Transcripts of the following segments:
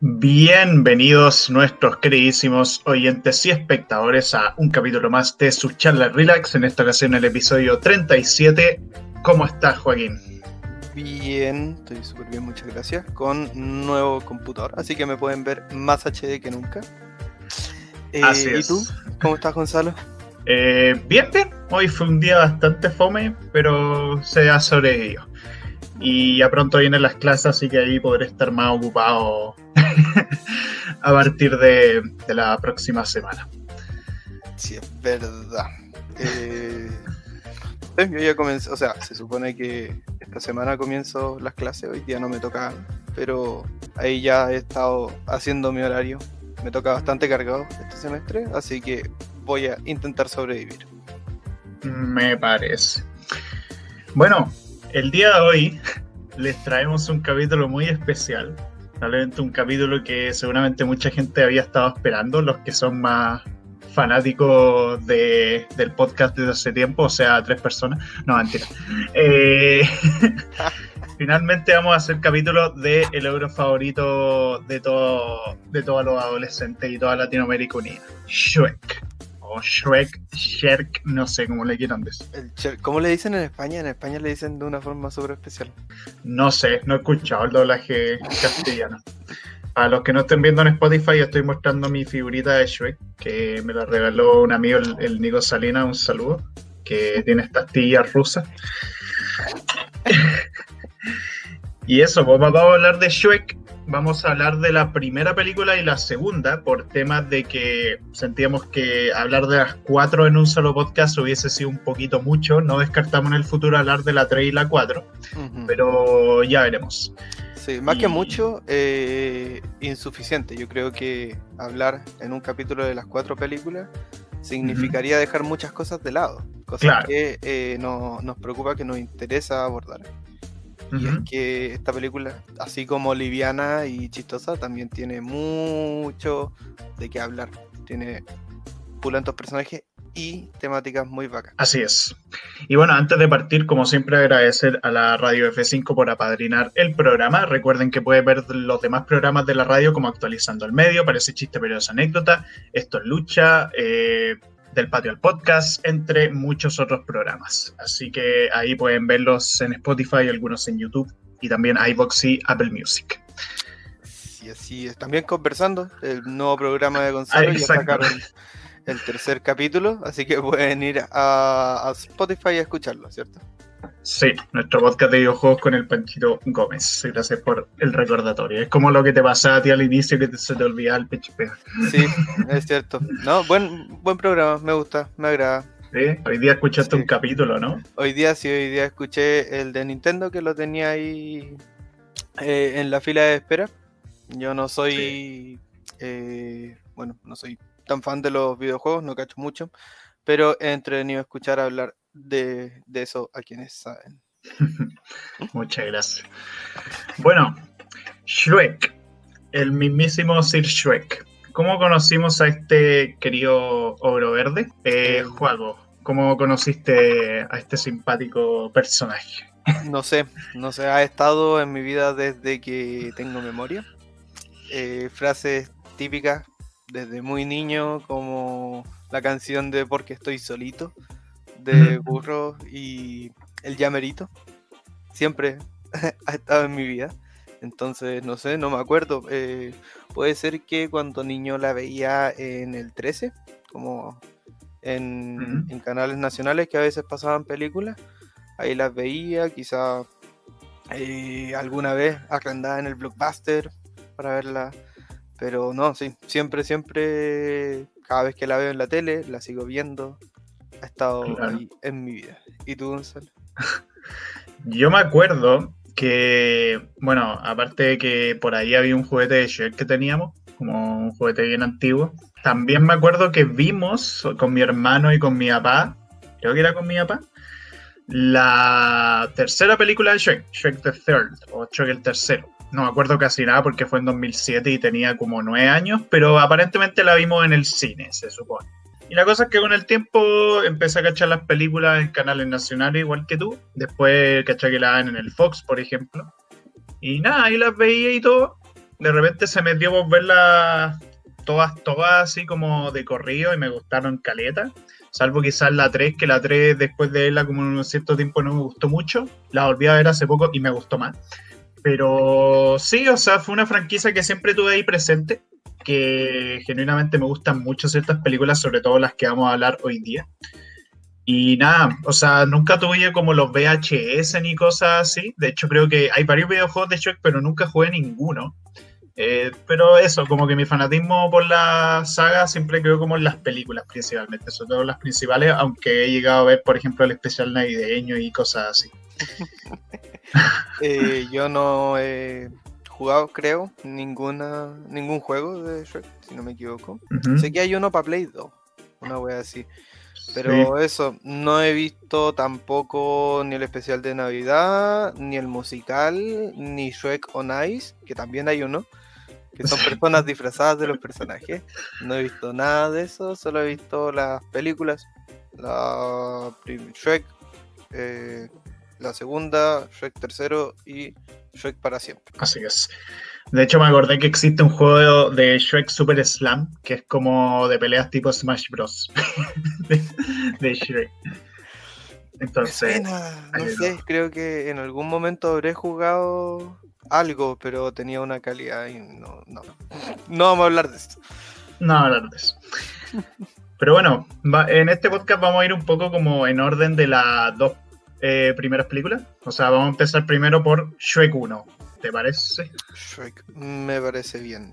Bienvenidos nuestros queridísimos oyentes y espectadores a un capítulo más de su charla Relax, en esta ocasión el episodio 37. ¿Cómo estás Joaquín? Bien, estoy súper bien, muchas gracias. Con nuevo computador, así que me pueden ver más HD que nunca. Eh, así ¿Y tú? ¿Cómo estás Gonzalo? Eh, bien, bien. Hoy fue un día bastante fome, pero se ha sobrevivido. Y ya pronto vienen las clases, así que ahí podré estar más ocupado a partir de, la próxima semana. Sí, es verdad. Eh, yo ya comencé, o sea, se supone que esta semana comienzo las clases, hoy día no me toca, pero ahí ya he estado haciendo mi horario. Me toca bastante cargado este semestre, así que voy a intentar sobrevivir. Me parece. Bueno, el día de hoy les traemos un capítulo muy especial. Probablemente un capítulo que seguramente mucha gente había estado esperando, los que son más fanáticos de, del podcast desde hace tiempo, o sea, tres personas. No, mentira. Eh, finalmente vamos a hacer capítulo de el euro favorito de, todo, de todos los adolescentes y toda Latinoamérica unida, Shrek. Shrek, Shrek, no sé cómo le quieran decir. ¿Cómo le dicen en España? En España le dicen de una forma súper especial. No sé, no he escuchado el doblaje castellano. A los que no estén viendo en Spotify, estoy mostrando mi figurita de Shrek, que me la regaló un amigo, el, Nico Salina, un saludo, que tiene estas tillas rusas. y eso, pues vamos a hablar de Shrek vamos a hablar de la primera película y la segunda por temas de que sentíamos que hablar de las cuatro en un solo podcast hubiese sido un poquito mucho. No descartamos en el futuro hablar de la 3 y la 4, pero ya veremos. Sí, más que mucho, eh, insuficiente. Yo creo que hablar en un capítulo de las cuatro películas significaría dejar muchas cosas de lado, cosas que eh, no, nos preocupa, que nos interesa abordar. Y es que esta película, así como liviana y chistosa, también tiene mucho de qué hablar. Tiene pulentos personajes y temáticas muy vacas. Así es. Y bueno, antes de partir, como siempre, agradecer a la Radio F5 por apadrinar el programa. Recuerden que pueden ver los demás programas de la radio como Actualizando el Medio, Parece Chiste, pero es anécdota. Esto es Lucha, eh, del Patio al Podcast, entre muchos otros programas. Así que ahí pueden verlos en Spotify, algunos en YouTube y también iBox y Apple Music. Sí, así es. También conversando, el nuevo programa de Gonzalo ah, ya sacaron el tercer capítulo, así que pueden ir a, a Spotify a escucharlo, ¿cierto? Sí, nuestro podcast de videojuegos con el Panchito Gómez. Gracias por el recordatorio. Es como lo que te pasaba a ti al inicio que se te olvidaba el PHP. Sí, es cierto. No, buen, buen programa, me gusta, me agrada. Sí, hoy día escuchaste un capítulo, ¿no? Hoy día sí, hoy día escuché el de Nintendo que lo tenía ahí eh, en la fila de espera. Yo no soy, eh, bueno, no soy tan fan de los videojuegos, no cacho mucho, pero he entretenido escuchar hablar de, eso a quienes saben. Muchas gracias. Bueno, Shrek, el mismísimo Sir Shrek. ¿Cómo conocimos a este querido ogro verde? Eh, eh, Juego, ¿cómo conociste a este simpático personaje? No sé, no sé, ha estado en mi vida desde que tengo memoria. Eh, frases típicas desde muy niño, como la canción de Porque estoy solito, de burro y el llamerito. Siempre ha estado en mi vida. Entonces, no sé, no me acuerdo. Eh, puede ser que cuando niño la veía en el 13, como en, canales nacionales que a veces pasaban películas. Ahí las veía, quizá eh, alguna vez arrendada en el blockbuster para verla. Pero no, sí, siempre, siempre, cada vez que la veo en la tele, la sigo viendo ha estado ahí en mi vida. ¿Y tú, Gonzalo? Yo me acuerdo que, bueno, aparte de que por ahí había un juguete de Shrek que teníamos, como un juguete bien antiguo, también me acuerdo que vimos con mi hermano y con mi papá, creo que era con mi papá, la tercera película de Shrek, Shrek the Third, o Shrek el tercero. No me acuerdo casi nada porque fue en 2007 y tenía como nueve años, pero aparentemente la vimos en el cine, se supone. Y la cosa es que con el tiempo empecé a cachar las películas en canales nacionales igual que tú. Después caché que la dan en el Fox, por ejemplo. Y nada, ahí las veía y todo. De repente se me dio por verlas todas, todas así como de corrido y me gustaron caleta. Salvo quizás la 3, que la 3 después de verla como en un cierto tiempo no me gustó mucho. La volví a ver hace poco y me gustó más. Pero sí, o sea, fue una franquicia que siempre tuve ahí presente que genuinamente me gustan mucho ciertas películas, sobre todo las que vamos a hablar hoy día. Y nada, o sea, nunca tuve como los VHS ni cosas así. De hecho, creo que hay varios videojuegos de Shrek, pero nunca jugué ninguno. Eh, pero eso, como que mi fanatismo por la saga siempre quedó como en las películas principalmente, sobre todo las principales, aunque he llegado a ver, por ejemplo, el especial navideño y cosas así. Eh, yo no he jugado, creo, ninguna, ningún juego de Shrek, si no me equivoco. Sé que hay uno para Play 2, una wea así. Pero eso, no he visto tampoco ni el especial de Navidad, ni el musical, ni Shrek on Ice, que también hay uno, que son personas disfrazadas de los personajes. No he visto nada de eso, solo he visto las películas. La Shrek, eh, la segunda, Shrek tercero y Shrek para siempre. Así es. De hecho, me acordé que existe un juego de Shrek Super Slam, que es como de peleas tipo Smash Bros. de, Shrek. Entonces. no sé, creo que en algún momento habré jugado algo, pero tenía una calidad y no, no. No vamos a hablar de esto. No vamos a hablar de eso. Pero bueno, en este podcast vamos a ir un poco como en orden de las dos eh, primeras películas. O sea, vamos a empezar primero por Shrek 1. ¿Te parece? Shrek, me parece bien.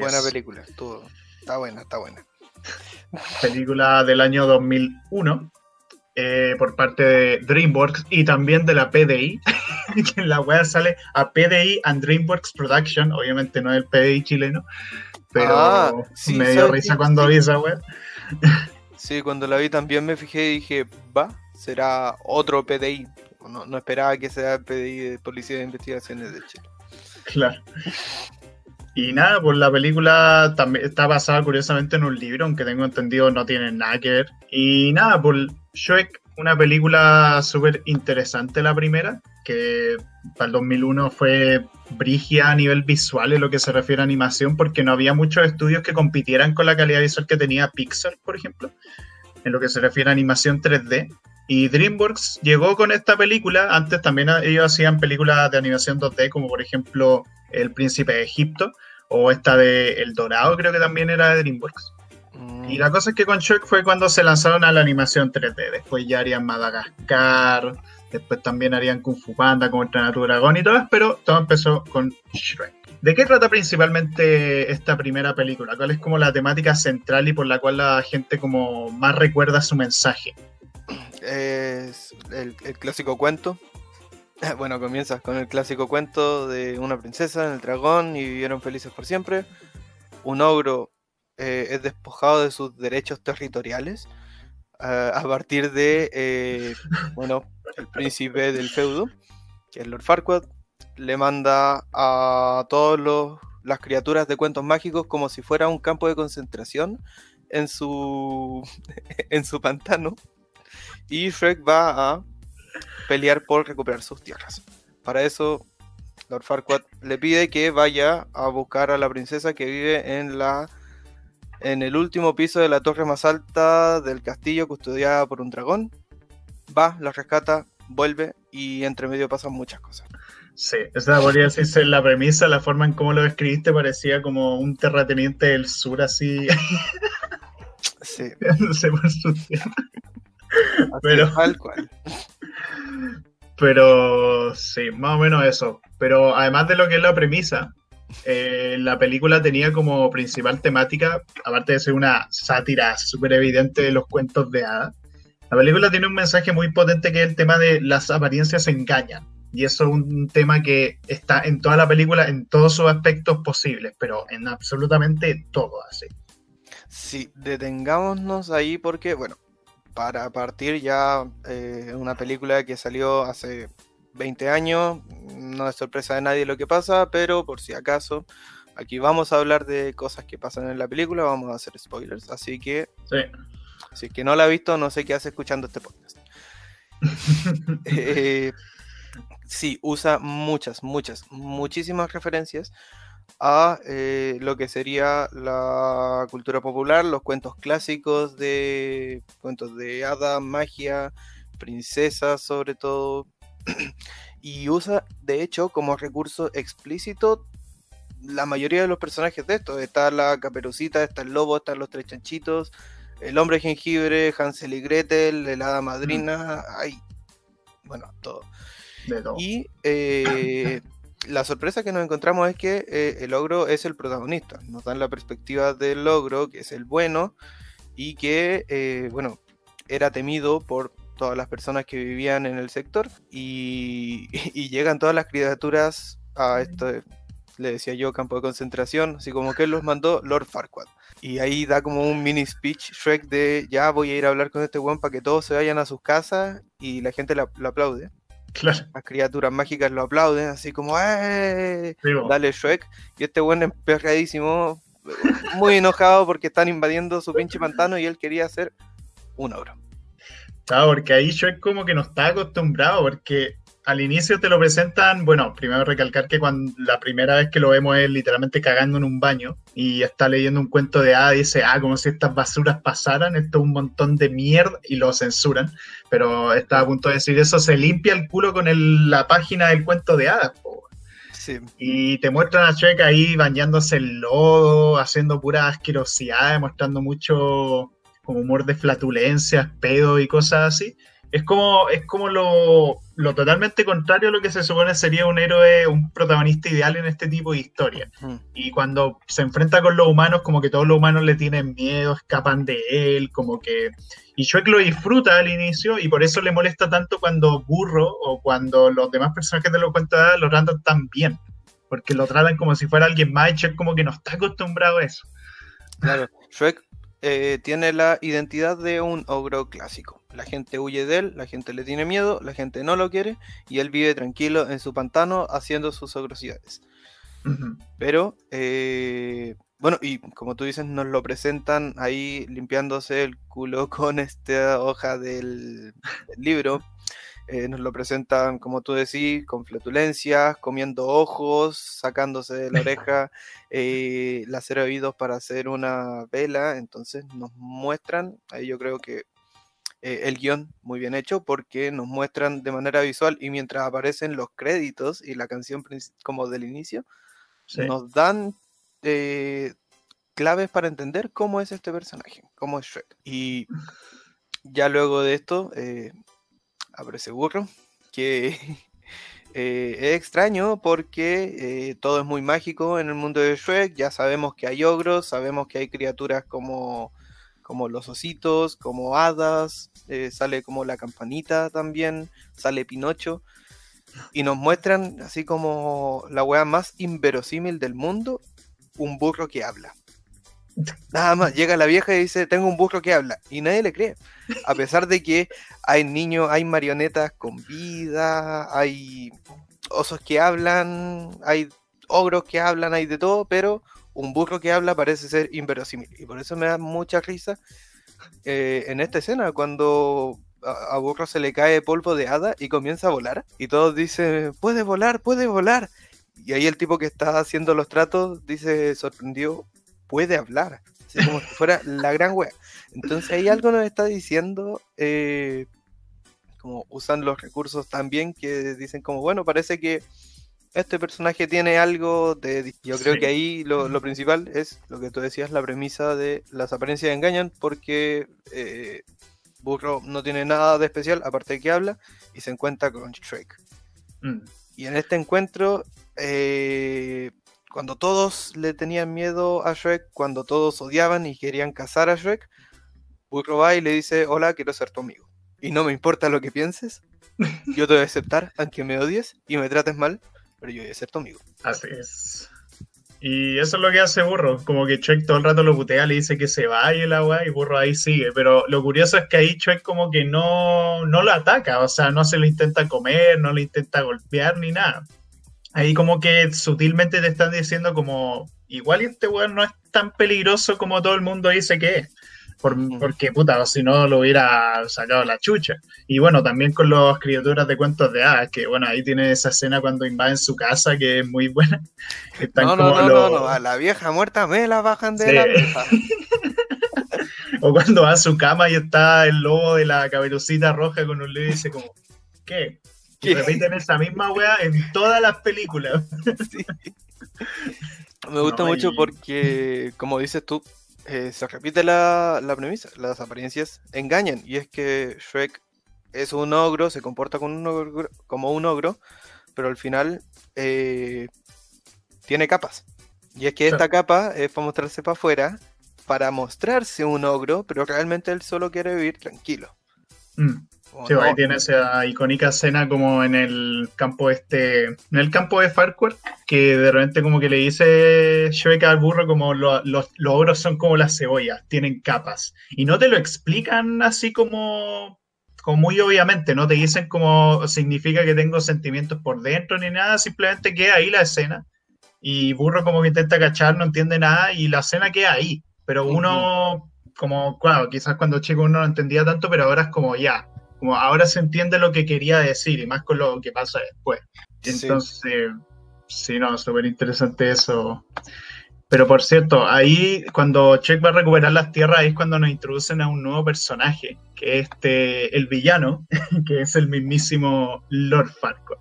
buena película, todo. Está buena, está buena. Película del año 2001 eh, por parte de DreamWorks y también de la PDI. que en la web sale a PDI and DreamWorks Production. Obviamente no es el PDI chileno, pero ah, me dio risa cuando vi esa web. sí, cuando la vi también me fijé y dije, va, será otro PDI. No, esperaba que sea PDI de Policía de Investigaciones de Chile. Claro. Y nada, pues la película también está basada curiosamente en un libro, aunque tengo entendido no tiene nada que ver. Y nada, pues Shrek, una película súper interesante la primera, que para el 2001 fue brigia a nivel visual en lo que se refiere a animación, porque no había muchos estudios que compitieran con la calidad visual que tenía Pixar, por ejemplo, en lo que se refiere a animación 3D. Y DreamWorks llegó con esta película, antes también ellos hacían películas de animación 2D, como por ejemplo El Príncipe de Egipto, o esta de El Dorado, creo que también era de DreamWorks. Mm. Y la cosa es que con Shrek fue cuando se lanzaron a la animación 3D. Después ya harían Madagascar, después también harían Kung Fu Panda, como Entrenar Dragón y todo, pero todo empezó con Shrek. ¿De qué trata principalmente esta primera película? ¿Cuál es como la temática central y por la cual la gente como más recuerda su mensaje? Es el, clásico cuento. Bueno, comienza con el clásico cuento de una princesa en el dragón y vivieron felices por siempre. Un ogro eh, es despojado de sus derechos territoriales a partir de, eh, bueno, el príncipe del feudo, que es Lord Farquaad, le manda a todas las criaturas de cuentos mágicos como si fuera un campo de concentración en su, en su pantano y Shrek va a pelear por recuperar sus tierras. Para eso, Lord Farquaad le pide que vaya a buscar a la princesa que vive en la en el último piso de la torre más alta del castillo custodiada por un dragón. Va, la rescata, vuelve y entre medio pasan muchas cosas. Sí, esa podría decirse la premisa, la forma en cómo lo escribiste parecía como un terrateniente del sur así. Sí. por su pero, Pero sí, más o menos eso. Pero además de lo que es la premisa, eh, la película tenía como principal temática, aparte de ser una sátira súper evidente de los cuentos de hadas, la película tiene un mensaje muy potente que es el tema de las apariencias engañan. Y eso es un tema que está en toda la película, en todos sus aspectos posibles, pero en absolutamente todo así. Sí, detengámonos ahí porque, bueno, para partir ya eh, una película que salió hace 20 años, no es sorpresa de nadie lo que pasa, pero por si acaso, aquí vamos a hablar de cosas que pasan en la película, vamos a hacer spoilers, así que Sí. si es que no la ha visto, no sé qué hace escuchando este podcast. Eh, sí, usa muchas, muchas, muchísimas referencias a eh, lo que sería la cultura popular, los cuentos clásicos de cuentos de hada, magia, princesas sobre todo. y usa, de hecho, como recurso explícito la mayoría de los personajes de esto. Está la caperucita, está el lobo, están los tres chanchitos, el hombre jengibre, Hansel y Gretel, el hada madrina, hay, bueno, todo. De todo. Y eh, la sorpresa que nos encontramos es que eh, el ogro es el protagonista. Nos dan la perspectiva del ogro, que es el bueno, y que, eh, bueno, era temido por todas las personas que vivían en el sector. Y, y llegan todas las criaturas a esto, le decía yo, campo de concentración, así como que él los mandó Lord Farquaad. Y ahí da como un mini speech Shrek de ya voy a ir a hablar con este weón para que todos se vayan a sus casas y la gente la- lo aplaude Claro. las criaturas mágicas lo aplauden, así como ¡Eh! Sí. Dale Shrek. Y este buen emperradísimo, muy enojado porque están invadiendo su pinche pantano y él quería hacer un ogro. Claro, porque ahí Shrek como que no está acostumbrado, porque al inicio te lo presentan, bueno, primero recalcar que cuando la primera vez que lo vemos es literalmente cagando en un baño y está leyendo un cuento de hada y dice, ah, como si estas basuras pasaran, esto es un montón de mierda y lo censuran, pero está a punto de decir eso, se limpia el culo con el- la página del cuento de hadas. Sí, Y te muestran a Shrek ahí bañándose en lodo, haciendo pura asquerosidad, mostrando mucho como humor de flatulencias, pedo y cosas así. Es como, es como lo, lo totalmente contrario a lo que se supone sería un héroe, un protagonista ideal en este tipo de historia. Mm. Y cuando se enfrenta con los humanos, como que todos los humanos le tienen miedo, escapan de él, como que... Y Shrek lo disfruta al inicio y por eso le molesta tanto cuando Burro o cuando los demás personajes de los cuentos lo tratan tan bien. Porque lo tratan como si fuera alguien más y Shrek como que no está acostumbrado a eso. claro. Shrek eh, tiene la identidad de un ogro clásico. La gente huye de él, la gente le tiene miedo, la gente no lo quiere y él vive tranquilo en su pantano haciendo sus ogrosidades. Pero, eh, bueno, y como tú dices, nos lo presentan ahí limpiándose el culo con esta hoja del, del libro. Eh, nos lo presentan, como tú decís, con flatulencias, comiendo ojos, sacándose de la oreja eh, láser oídos para hacer una vela. Entonces nos muestran, ahí yo creo que eh, el guion muy bien hecho porque nos muestran de manera visual y mientras aparecen los créditos y la canción como del inicio, Sí. nos dan eh, claves para entender cómo es este personaje, cómo es Shrek. Y ya luego de esto eh, aparece Burro, que eh, es extraño porque eh, todo es muy mágico en el mundo de Shrek. Ya sabemos que hay ogros, sabemos que hay criaturas como, como los ositos, como hadas, eh, sale como la campanita también, sale Pinocho. Y nos muestran así como la weá más inverosímil del mundo, un burro que habla. Nada más, llega la vieja y dice, tengo un burro que habla. Y nadie le cree. A pesar de que hay niños, hay marionetas con vida, hay osos que hablan, hay ogros que hablan, hay de todo, pero un burro que habla parece ser inverosímil. Y por eso me da mucha risa eh, en esta escena, cuando a, a Burro se le cae polvo de hada y comienza a volar. Y todos dicen, puede volar, puede volar. Y ahí el tipo que está haciendo los tratos dice, sorprendido, puede hablar. Así como si fuera la gran wea. Entonces ahí algo nos está diciendo, eh, como usan los recursos también, que dicen como, bueno, parece que este personaje tiene algo de... Yo creo Sí. que ahí lo, lo principal es lo que tú decías, la premisa de las apariencias engañan, porque eh, Burro no tiene nada de especial, aparte de que habla, y se encuentra con Shrek. Mm. Y en este encuentro, eh, cuando todos le tenían miedo a Shrek, cuando todos odiaban y querían cazar a Shrek, Burro va y le dice, hola, quiero ser tu amigo. Y no me importa lo que pienses, yo te voy a aceptar, aunque me odies y me trates mal, pero yo voy a ser tu amigo. Así es. Y eso es lo que hace Burro, como que Shrek todo el rato lo putea, le dice que se vaya la weá y Burro ahí sigue. Pero lo curioso es que ahí Shrek como que no, no lo ataca, o sea, no se lo intenta comer, no lo intenta golpear ni nada. Ahí como que sutilmente te están diciendo como, igual este weón no es tan peligroso como todo el mundo dice que es. porque, puta, si no lo hubiera sacado la chucha. Y bueno, también con las criaturas de cuentos de hadas, que bueno, ahí tiene esa escena cuando invaden su casa, que es muy buena. no, no, no, no, no, a la vieja muerta me la bajan de la mesa. o cuando va a su cama y está el lobo de la caberucita roja con un le y dice como, ¿qué? Y repiten esa misma wea en todas las películas. Me gusta mucho porque, como dices tú, eh, se repite la, premisa, las apariencias engañan. Y es que Shrek es un ogro, se comporta como un ogro, como un ogro pero al final eh, tiene capas. Y es que esta capa es para mostrarse para afuera, para mostrarse un ogro, pero realmente él solo quiere vivir tranquilo. Mm. Sí, ahí tiene esa icónica escena como en el campo este, en el campo de Farquhar, que de repente como que le dice Shrek al burro como los, los ogros son como las cebollas, tienen capas. Y no te lo explican así como, como muy obviamente, no te dicen como significa que tengo sentimientos por dentro ni nada, simplemente queda ahí la escena. Y burro como que intenta cachar, no entiende nada y la escena queda ahí. Pero uno, como, claro, quizás cuando chico uno no entendía tanto, pero ahora es como ya, como ahora se entiende lo que quería decir y más con lo que pasa después. Entonces, sí, no, súper interesante eso. Pero por cierto, ahí cuando Check va a recuperar las tierras, ahí es cuando nos introducen a un nuevo personaje, que es este, el villano, que es el mismísimo Lord Farquaad.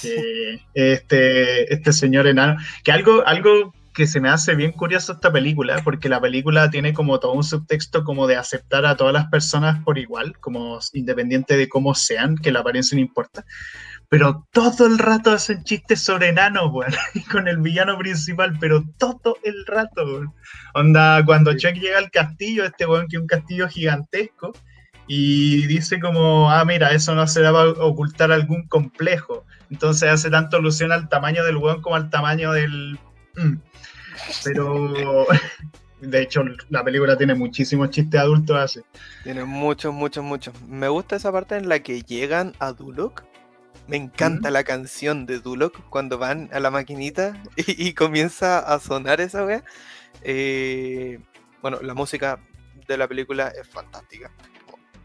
Que este, este señor enano, que algo, algo que se me hace bien curioso esta película, porque la película tiene como todo un subtexto como de aceptar a todas las personas por igual, como independiente de cómo sean, que la apariencia no importa. Pero todo el rato hacen chistes sobre enanos, weón, con el villano principal, pero todo el rato, weón. Onda, cuando Chuck llega al castillo, este weón que es un castillo gigantesco, y dice como, ah, mira, eso no se va a ocultar algún complejo. Entonces hace tanto alusión al tamaño del weón como al tamaño del... Mm, pero de hecho la película tiene muchísimos chistes adultos así. Tiene muchos, muchos, muchos. Me gusta esa parte en la que llegan a Duloc. Me encanta la canción de Duloc cuando van a la maquinita y, comienza a sonar esa wea. Eh, bueno, la música de la película es fantástica.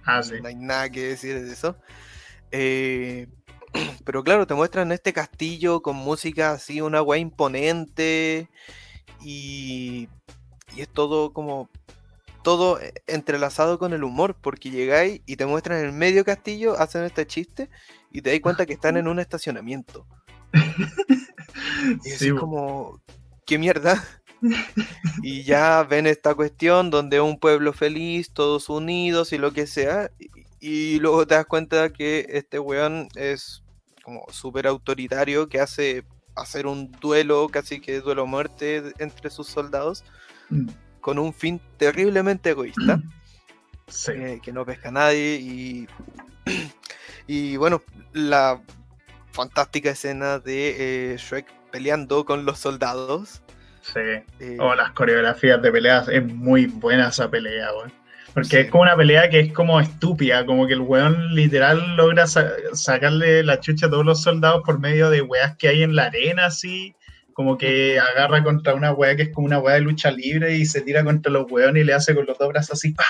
Ah, sí. No hay nada que decir de eso. Eh, pero claro, te muestran este castillo con música así, una wea imponente. Y, es todo como todo entrelazado con el humor, porque llegáis y te muestran en el medio castillo, hacen este chiste y te das cuenta que están en un estacionamiento. y es como, ¿qué mierda? y ya ven esta cuestión donde un pueblo feliz, todos unidos y lo que sea, y, luego te das cuenta que este weón es como súper autoritario, que hace hacer un duelo, casi que duelo muerte entre sus soldados, mm. con un fin terriblemente egoísta, eh, que no pesca a nadie y, y bueno, la fantástica escena de eh, Shrek peleando con los soldados. Sí. Eh, o las coreografías de peleas, es muy buena esa pelea, porque es como una pelea que es como estúpida, como que el weón literal logra sacarle la chucha a todos los soldados por medio de weas que hay en la arena, así. Como que agarra contra una wea que es como una wea de lucha libre y se tira contra los weones y le hace con los dos brazos así, ¡pah!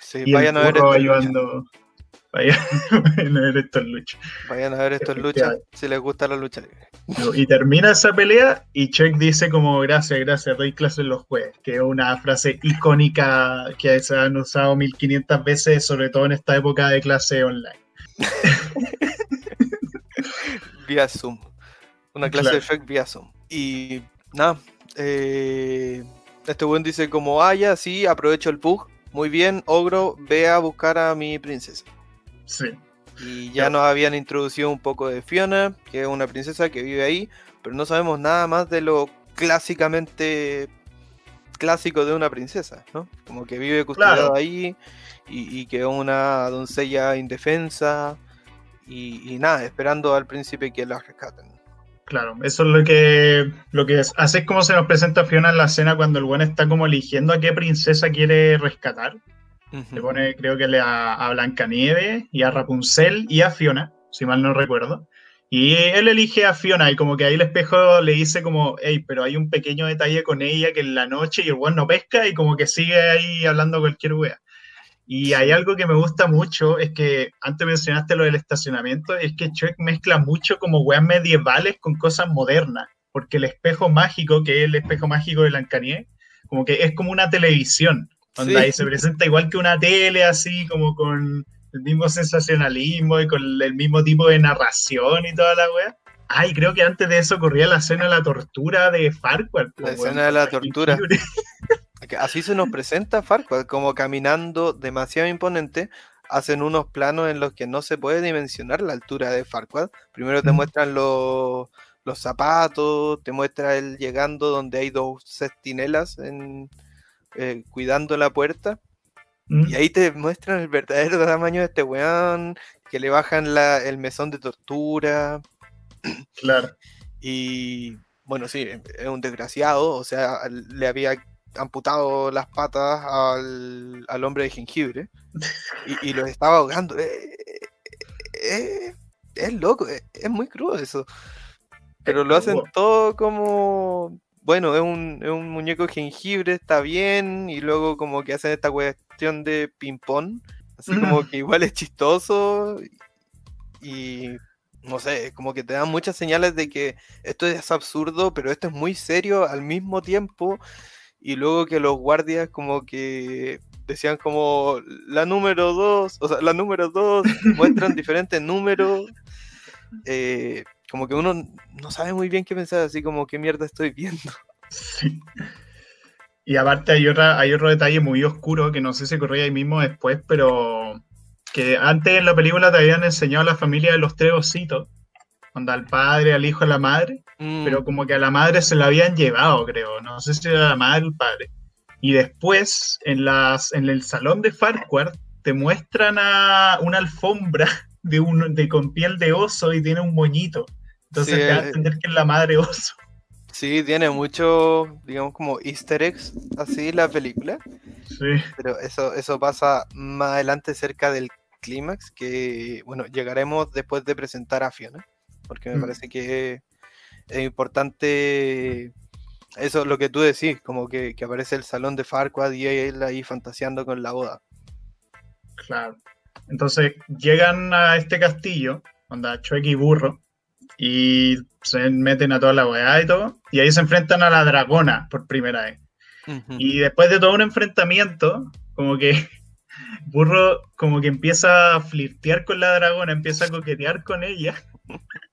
Sí, vayan a ver esto Vayan, a ver esto en lucha. Vayan a ver esto en lucha si les gusta la lucha libre. Y termina esa pelea y Chuck dice como gracias, gracias, doy clases los jueves, que es una frase icónica que se han usado 1500 veces, sobre todo en esta época de clase online. vía Zoom. Una clase de Shrek vía Zoom. Y nada, eh, este buen dice como, ah, ya, sí, aprovecho el pug. Muy bien, Ogro, ve a buscar a mi princesa. Sí. Y ya nos habían introducido un poco de Fiona, que es una princesa que vive ahí, pero no sabemos nada más de lo clásicamente clásico de una princesa, ¿no? Como que vive custodiado ahí y, que es una doncella indefensa y, y, nada, esperando al príncipe que la rescaten. Claro, eso es lo que, lo que es. Así es como se nos presenta Fiona en la escena cuando el buen está como eligiendo a qué princesa quiere rescatar. Le pone, creo que le a, a Blancanieves y a Rapunzel y a Fiona, si mal no recuerdo. Y él elige a Fiona y como que ahí el espejo le dice como, hey, pero hay un pequeño detalle con ella que en la noche y el weón no pesca y como que sigue ahí hablando cualquier wea. Y hay algo que me gusta mucho, es que antes mencionaste lo del estacionamiento, es que Chuck mezcla mucho como weas medievales con cosas modernas, porque el espejo mágico, que es el espejo mágico de Lancanier, como que es como una televisión, donde ahí se presenta igual que una tele, así como con el mismo sensacionalismo y con el mismo tipo de narración y toda la wea. Ay, creo que antes de eso corría la escena de la tortura de Farquhar. La escena de la tortura. Así se nos presenta Farquaad, como caminando demasiado imponente. Hacen unos planos en los que no se puede dimensionar la altura de Farquaad. Primero te muestran los, los zapatos, te muestra él llegando donde hay dos cestinelas en, eh, cuidando la puerta. Y ahí te muestran el verdadero tamaño de este weón, que le bajan el mesón de tortura. Claro. Y bueno, sí, es un desgraciado, o sea, le había amputado las patas al, hombre de jengibre y, y lo estaba ahogando. Eh, eh, eh, es loco, es, muy crudo eso. Pero lo hacen todo como. Bueno, es un, es un muñeco de jengibre, está bien. Y luego, como que hacen esta cuestión de ping-pong. Así como que igual es chistoso. Y no sé, como que te dan muchas señales de que esto es absurdo, pero esto es muy serio al mismo tiempo y luego que los guardias como que decían como la número dos, o sea, la número dos, muestran diferentes números, eh, como que uno no sabe muy bien qué pensar, así como qué mierda estoy viendo. Sí. Y aparte hay, otra, hay otro detalle muy oscuro que no sé si corría ahí mismo después, pero que antes en la película te habían enseñado a la familia de los tres ositos al padre, al hijo, a la madre, mm. pero como que a la madre se la habían llevado, creo, no sé si era la madre o el padre. Y después, en, las, en el salón de Farquhar, te muestran a una alfombra de, un, de con piel de oso y tiene un moñito. Entonces te da a entender que es la madre oso. Sí, tiene mucho, digamos, como easter eggs así la película. Sí. Pero eso, eso pasa más adelante cerca del clímax, que, bueno, llegaremos después de presentar a Fiona porque me mm. parece que es importante eso, lo que tú decís, como que, aparece el salón de Farquaad y él ahí fantaseando con la boda. Claro. Entonces llegan a este castillo, donde Chueque y Burro, y se meten a toda la weá y todo, y ahí se enfrentan a la dragona por primera vez. Y después de todo un enfrentamiento, como que Burro como que empieza a flirtear con la dragona, empieza a coquetear con ella.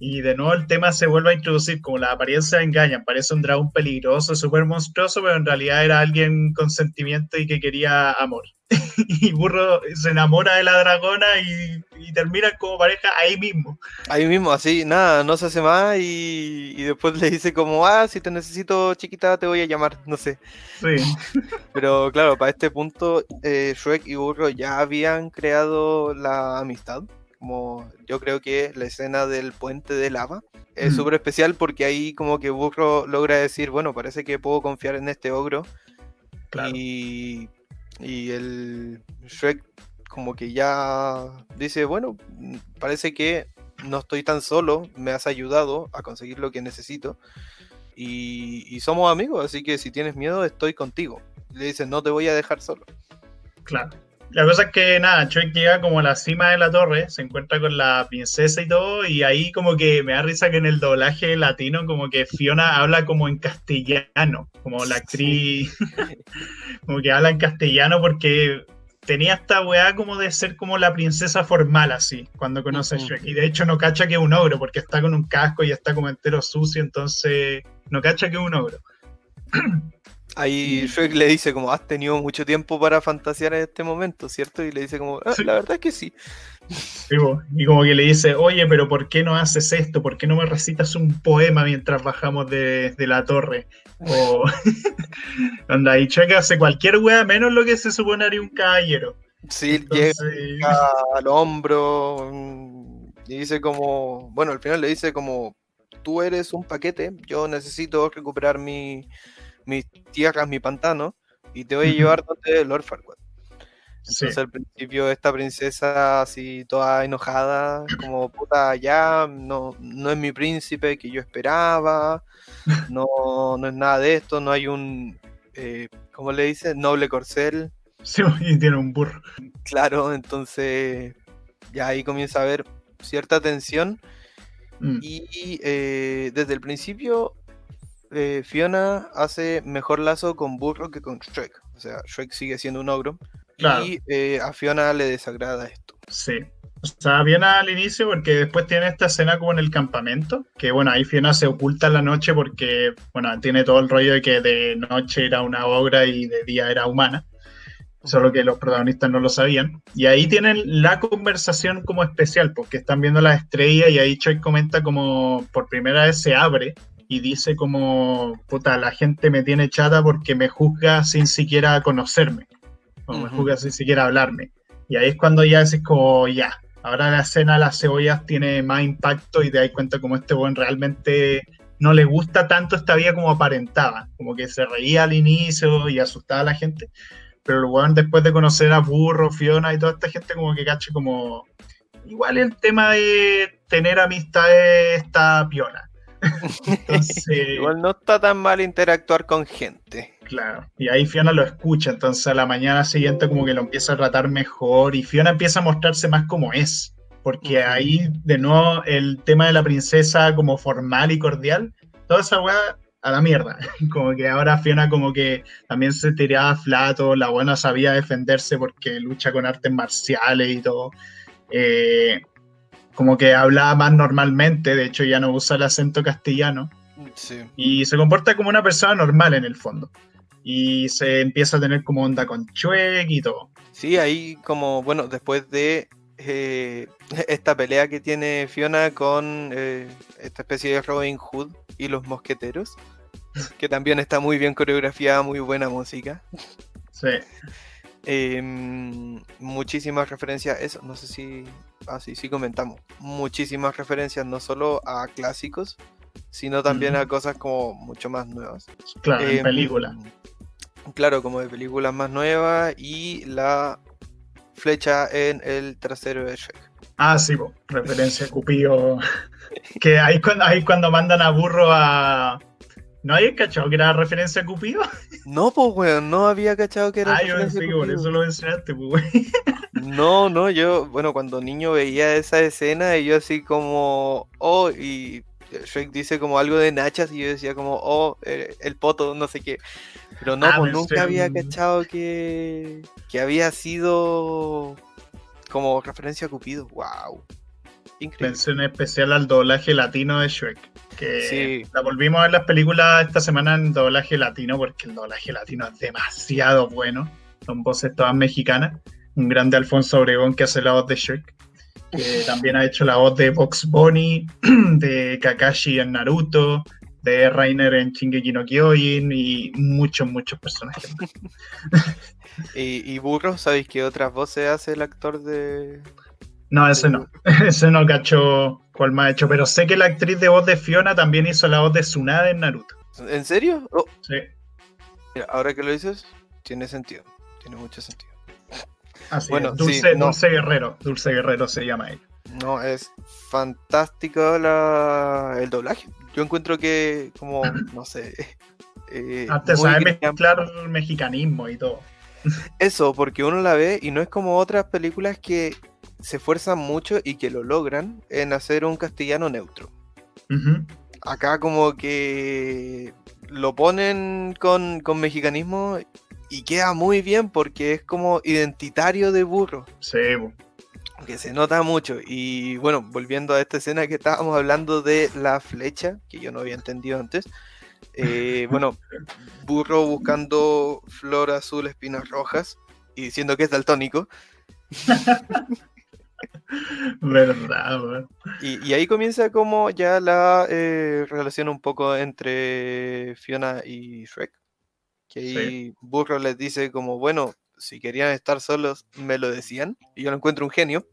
Y de nuevo el tema se vuelve a introducir como la apariencia engaña. Parece un dragón peligroso, súper monstruoso, pero en realidad era alguien con sentimiento y que quería amor. y Burro se enamora de la dragona y, y terminan como pareja ahí mismo. Ahí mismo, así, nada, no se hace más y, y, después le dice como, ah, si te necesito chiquita te voy a llamar, no sé. Sí. Pero claro, para este punto, eh, Shrek y Burro ya habían creado la amistad como yo creo que la escena del puente de lava es súper especial porque ahí como que Burro logra decir, bueno, parece que puedo confiar en este ogro. Y, y el Shrek como que ya dice, bueno, parece que no estoy tan solo, me has ayudado a conseguir lo que necesito. Y, y somos amigos, así que si tienes miedo, estoy contigo. Le dice, no te voy a dejar solo. Claro. La cosa es que nada, Chuck llega como a la cima de la torre, se encuentra con la princesa y todo, y ahí como que me da risa que en el doblaje latino como que Fiona habla como en castellano, como la actriz, como que habla en castellano porque tenía esta weá como de ser como la princesa formal así, cuando conoce a Shrek. Y de hecho no cacha que es un ogro, porque está con un casco y está como entero sucio, entonces no cacha que es un ogro. Ahí Shrek le dice como, has tenido mucho tiempo para fantasear en este momento, ¿cierto? Y le dice como, ah, la verdad es que sí. Y como que le dice, oye, pero ¿por qué no haces esto? ¿Por qué no me recitas un poema mientras bajamos de, la torre? O onda, y Shrek hace cualquier wea menos lo que se supone haría un caballero. Sí, llega al hombro mm, y dice como, bueno, al final le dice como, tú eres un paquete, yo necesito recuperar mi mis tierras, mi pantano, y te voy a llevar donde Lord Farquaad. Entonces al principio esta princesa así toda enojada, como puta, ya no, no es mi príncipe que yo esperaba, no, no es nada de esto, no hay un, eh, ¿cómo le dice? Noble corcel. Sí, y tiene un burro. Claro, entonces ya ahí comienza a haber cierta tensión. Mm. Y eh, desde el principio eh, Fiona hace mejor lazo con Burro que con Shrek. O sea, Shrek sigue siendo un ogro. Y eh, a Fiona le desagrada esto. Sí. O sea, bien al inicio porque después tiene esta escena como en el campamento, que bueno, ahí Fiona se oculta en la noche porque, bueno, tiene todo el rollo de que de noche era una obra y de día era humana, solo que los protagonistas no lo sabían. Y ahí tienen la conversación como especial, porque están viendo la estrella y ahí Choi comenta como por primera vez se abre y dice como, puta, la gente me tiene chata porque me juzga sin siquiera conocerme o me juzga sin siquiera hablarme. Y ahí es cuando ya es como, ya, ahora la escena de las cebollas tiene más impacto y te das cuenta como este buen realmente no le gusta tanto esta vida como aparentaba, como que se reía al inicio y asustaba a la gente, pero el weón después de conocer a Burro, Fiona y toda esta gente como que cache como, igual el tema de tener amistades está piola. Igual no está tan mal interactuar con gente. Claro, y ahí Fiona lo escucha, entonces a la mañana siguiente como que lo empieza a tratar mejor y Fiona empieza a mostrarse más como es, porque ahí de nuevo el tema de la princesa como formal y cordial, toda esa weá a la mierda, como que ahora Fiona como que también se tiraba flato, la buena sabía defenderse porque lucha con artes marciales y todo. Eh, como que hablaba más normalmente, de hecho ya no usa el acento castellano. Y se comporta como una persona normal en el fondo. Y se empieza a tener como onda con Chuek y todo. Sí, ahí como, bueno, después de eh, esta pelea que tiene Fiona con eh, esta especie de Robin Hood y los mosqueteros, que también está muy bien coreografiada, muy buena música. Sí. Em, muchísimas referencias, eso, no sé si, así sí comentamos, muchísimas referencias no solo a clásicos, sino también a cosas como mucho más nuevas. Claro, en em, película. Claro, como de películas más nuevas y la flecha en el trasero de Shrek. Ah, sí, referencia a Cupido. que ahí cuando, ahí cuando mandan a Burro a, ¿No había cachado que era referencia a Cupido? No, pues, weón, no había cachado que era ah, referencia yo pensé que por eso lo mencionaste, pues, weón. No, no, yo, bueno, cuando niño veía esa escena y yo así como, oh, y Shrek dice como algo de nachas y yo decía como, oh, eh, el poto, no sé qué. Pero no, ah, pues nunca había cachado que, que había sido como referencia a Cupido. Wow. Increíble. En especial al doblaje latino de Shrek que la volvimos a ver las películas esta semana en doblaje latino, porque el doblaje latino es demasiado bueno. Son voces todas mexicanas. Un grande Alfonso Obregón que hace la voz de Shrek, que también ha hecho la voz de Box Bunny, de Kakashi en Naruto, de Rainer en Shingeki no Kyojin y muchos, muchos personajes ¿Y, ¿Y, Burro, sabéis qué otras voces hace el actor de, no, ese no. ese no cacho cuál más ha hecho. Pero sé que la actriz de voz de Fiona también hizo la voz de Tsunade en Naruto. ¿En serio? Oh. Sí. Mira, ahora que lo dices, tiene sentido. Tiene mucho sentido. Así bueno, Dulce, Dulce Guerrero. Dulce Guerrero se llama ella. No, es fantástico el doblaje. Yo encuentro que, como, no sé. Eh, Antes sabe mezclar mexicanismo y todo. Eso, porque uno la ve y no es como otras películas que se esfuerzan mucho y que lo logran en hacer un castellano neutro. Acá como que lo ponen con, mexicanismo y queda muy bien porque es como identitario de burro. Sí. Que se nota mucho. Y bueno, volviendo a esta escena que estábamos hablando de la flecha, que yo no había entendido antes. Eh, bueno, burro buscando flor azul, espinas rojas y diciendo que es daltónico. Verdad, y, ahí comienza como ya la eh, relación un poco entre Fiona y Shrek. Que ahí Burro les dice como, bueno, si querían estar solos, me lo decían. Y yo lo encuentro un genio.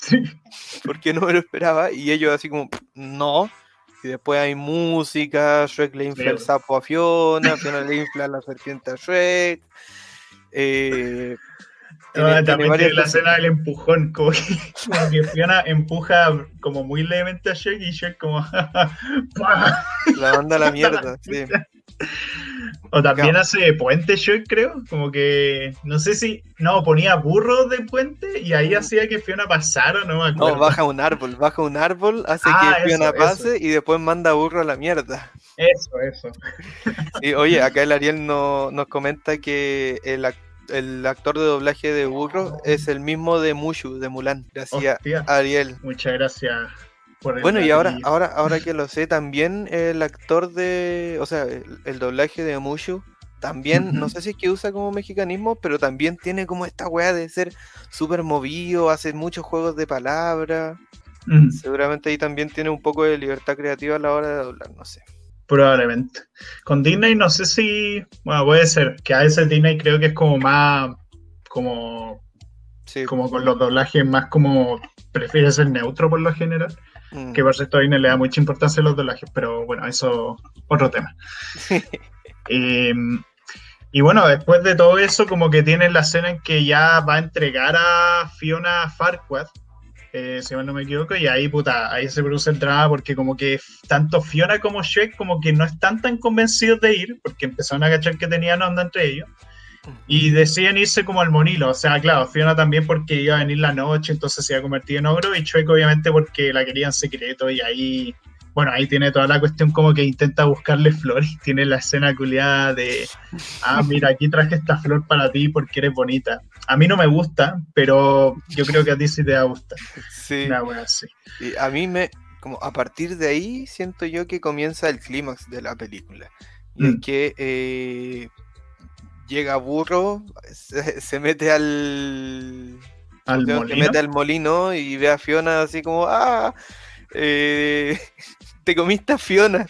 Porque no me lo esperaba. Y ellos así como, no. Y después hay música, Shrek le infla el sapo a Fiona, Fiona le infla la serpiente a Shrek. Eh, Ah, también tiene la escena del empujón, como que, Fiona empuja como muy levemente a Shrek y Shrek como... la manda a la mierda, sí. O también hace puente Shrek, creo. Como que, no sé si, no, ponía burros de puente y ahí hacía que Fiona pasara, no me acuerdo. No, baja un árbol, baja un árbol, hace que ah, Fiona pase y después manda burro a la mierda. Eso, eso. Y oye, acá el Ariel no, nos comenta que el, el actor de doblaje de burro es el mismo de Mushu, de Mulan. Gracias, Ariel. Muchas gracias bueno, y ahora, ahora, ahora que lo sé, también el actor de, o sea, el, doblaje de Mushu, también, no sé si es que usa como mexicanismo, pero también tiene como esta weá de ser súper movido, hace muchos juegos de palabras. Seguramente ahí también tiene un poco de libertad creativa a la hora de doblar, no sé. Probablemente. Con Disney no sé si, bueno, puede ser, que a veces Disney creo que es como más, como, sí. como con los doblajes más como, prefiere ser neutro por lo general. Mm. Que por cierto Disney le da mucha importancia a los doblajes, pero bueno, eso otro tema. Em, y bueno, después de todo eso, como que tiene la escena en que ya va a entregar a Fiona Farquaad, eh, si mal no me equivoco, y ahí, puta, ahí se produce el drama porque como que tanto Fiona como Shrek como que no están tan convencidos de ir, porque empezaron a cachar que tenían onda entre ellos. Y deciden irse como al monilo. O sea, claro, Fiona también porque iba a venir la noche, entonces se iba a convertir en ogro. Y Chueco obviamente porque la quería en secreto. Y ahí, bueno, ahí tiene toda la cuestión como que intenta buscarle flores. Tiene la escena culiada de, ah, mira, aquí traje esta flor para ti porque eres bonita. A mí no me gusta, pero yo creo que a ti sí te va a gustar. Sí. Y a mí me, como a partir de ahí siento yo que comienza el clímax de la película. Y es mm. que eh, llega burro, se, mete al. Se mete al molino y ve a Fiona así como, ¡ah! Eh, te comiste a Fiona.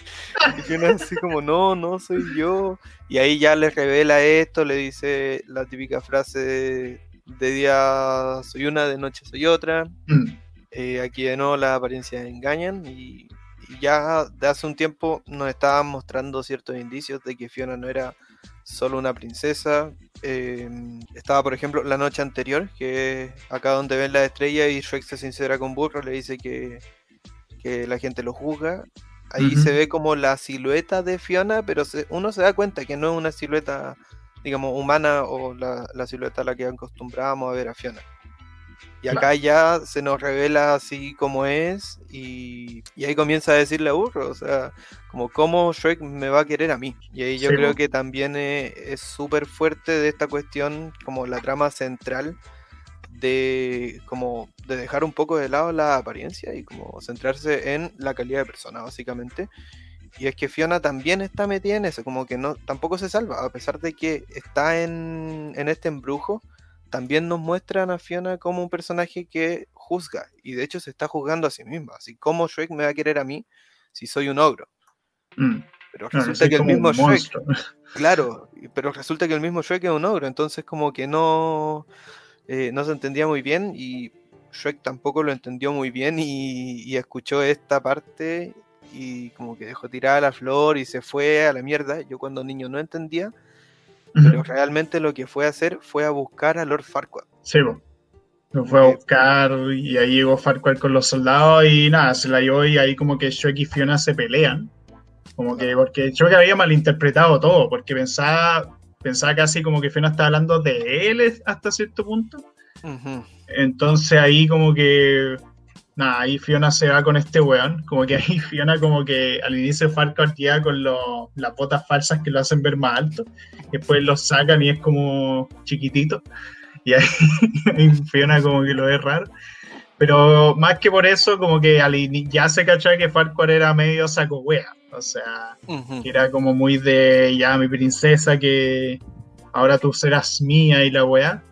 Y Fiona así como, no, no soy yo. Y ahí ya le revela esto, le dice la típica frase de, día soy una, de noche soy otra. Mm. Eh, aquí de nuevo las apariencias engañan y, y, ya de hace un tiempo nos estaban mostrando ciertos indicios de que Fiona no era solo una princesa. Em, estaba, por ejemplo, la noche anterior, que es acá donde ven la estrella y Shrek se sincera con Burro, le dice que, la gente lo juzga. Ahí se ve como la silueta de Fiona, pero uno se da cuenta que no es una silueta, digamos, humana o la, la silueta a la que acostumbramos a ver a Fiona. Y acá ya se nos revela así como es y, ahí comienza a decirle a Burro, o sea, como cómo Shrek me va a querer a mí. Y ahí yo creo que también es súper fuerte de esta cuestión, como la trama central de como de dejar un poco de lado la apariencia y como centrarse en la calidad de persona, básicamente. Y es que Fiona también está metida en eso, como que no tampoco se salva, a pesar de que está en, en este embrujo también nos muestran a Fiona como un personaje que juzga, y de hecho se está juzgando a sí misma, así como Shrek me va a querer a mí si soy un ogro. Mm. Pero resulta que el mismo Shrek, claro, pero resulta que el mismo Shrek es un ogro, entonces como que no, eh, no se entendía muy bien y Shrek tampoco lo entendió muy bien y, y escuchó esta parte y como que dejó tirada la flor y se fue a la mierda. Yo cuando niño no entendía pero realmente lo que fue a hacer fue a buscar a Lord Farquaad. Sí, lo fue a buscar y ahí llegó Farquaad con los soldados y nada, se la llevó y ahí como que Shrek y Fiona se pelean. Como que, porque que había malinterpretado todo, porque pensaba, pensaba casi como que Fiona estaba hablando de él hasta cierto punto. Entonces ahí como que nada, ahí Fiona se va con este weón, como que ahí Fiona como que al inicio Farquaad ya con las botas falsas que lo hacen ver más alto, después lo sacan y es como chiquitito, y ahí, Fiona como que lo ve raro. Pero más que por eso, como que al ya se cachó que Farquaad era medio saco wea, o sea, que era como muy de ya mi princesa que ahora tú serás mía y la wea.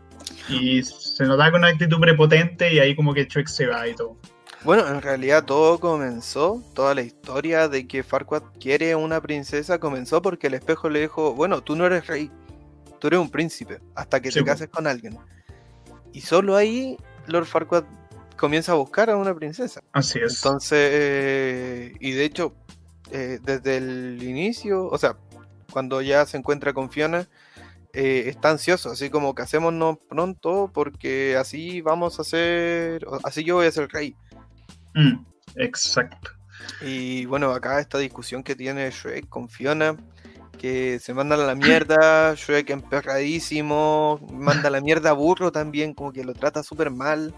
Y se nota con una actitud prepotente y ahí como que Chuck se va y todo. Bueno, en realidad todo comenzó, toda la historia de que Farquaad quiere una princesa comenzó porque el espejo le dijo, bueno, tú no eres rey, tú eres un príncipe, hasta que te cases con alguien. Y solo ahí Lord Farquaad comienza a buscar a una princesa. Así es. Entonces, eh, y de hecho, eh, desde el inicio, o sea, cuando ya se encuentra con Fiona, eh, está ansioso, así como casémonos pronto porque así vamos a ser, así yo voy a ser rey. Mm, exacto. Y bueno, acá esta discusión que tiene Shrek con Fiona, que se mandan a la mierda, Shrek emperradísimo, manda a la mierda a Burro también, como que lo trata súper mal.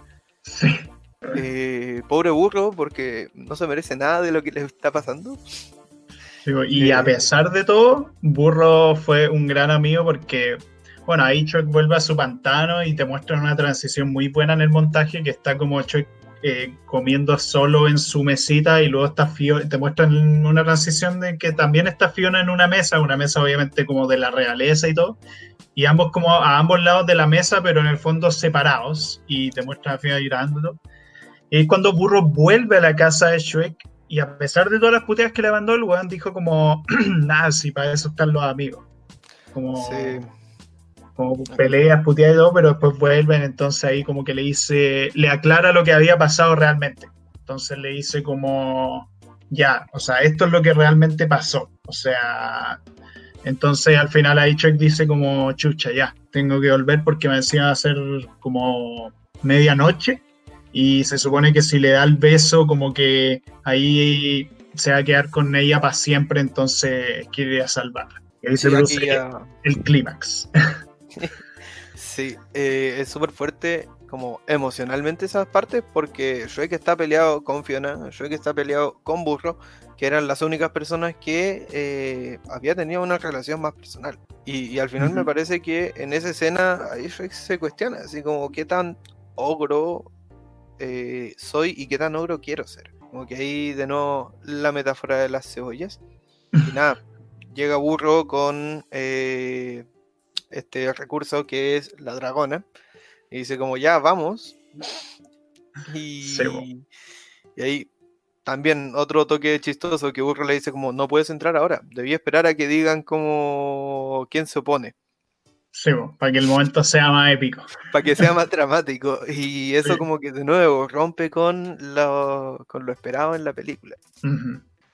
Eh, pobre Burro, porque no se merece nada de lo que le está pasando. y a eh, pesar de todo, Burro fue un gran amigo porque, bueno, ahí Shrek vuelve a su pantano y te muestran una transición muy buena en el montaje que está como Shrek eh, comiendo solo en su mesita y luego está Fiona, te muestran una transición de que también está Fiona en una mesa, una mesa obviamente como de la realeza y todo, y ambos como a ambos lados de la mesa, pero en el fondo separados, y te muestran a Fiona llorando. Y cuando Burro vuelve a la casa de Shrek, y a pesar de todas las puteas que le mandó, el weón dijo como, nada, si para eso están los amigos. Como, sí como peleas, puteadas y todo, pero después vuelven, entonces ahí como que le dice, le aclara lo que había pasado realmente. Entonces le dice como, ya, o sea, esto es lo que realmente pasó. O sea, entonces al final ahí Chuck dice como, chucha, ya, tengo que volver porque me decían hacer como medianoche y se supone que si le da el beso como que ahí se va a quedar con ella para siempre, entonces quiere salvarla. Y ahí se produce el clímax. sí, eh, es súper fuerte como emocionalmente esas partes porque Shrek está peleado con Fiona, Shrek está peleado con Burro, que eran las únicas personas que eh, había tenido una relación más personal. Y, al final me parece que en esa escena ahí Shrek se cuestiona, así como qué tan ogro eh, soy y qué tan ogro quiero ser. Como que ahí de nuevo la metáfora de las cebollas. Y nada, llega Burro con este recurso que es la dragona. Y dice como, ya, vamos. Y, y ahí también otro toque chistoso que Burro le dice como, no puedes entrar ahora. Debí esperar a que digan como quién se opone. Sí, para que el momento sea más épico. Para que sea más dramático. Y eso como que de nuevo rompe con lo, con lo esperado en la película.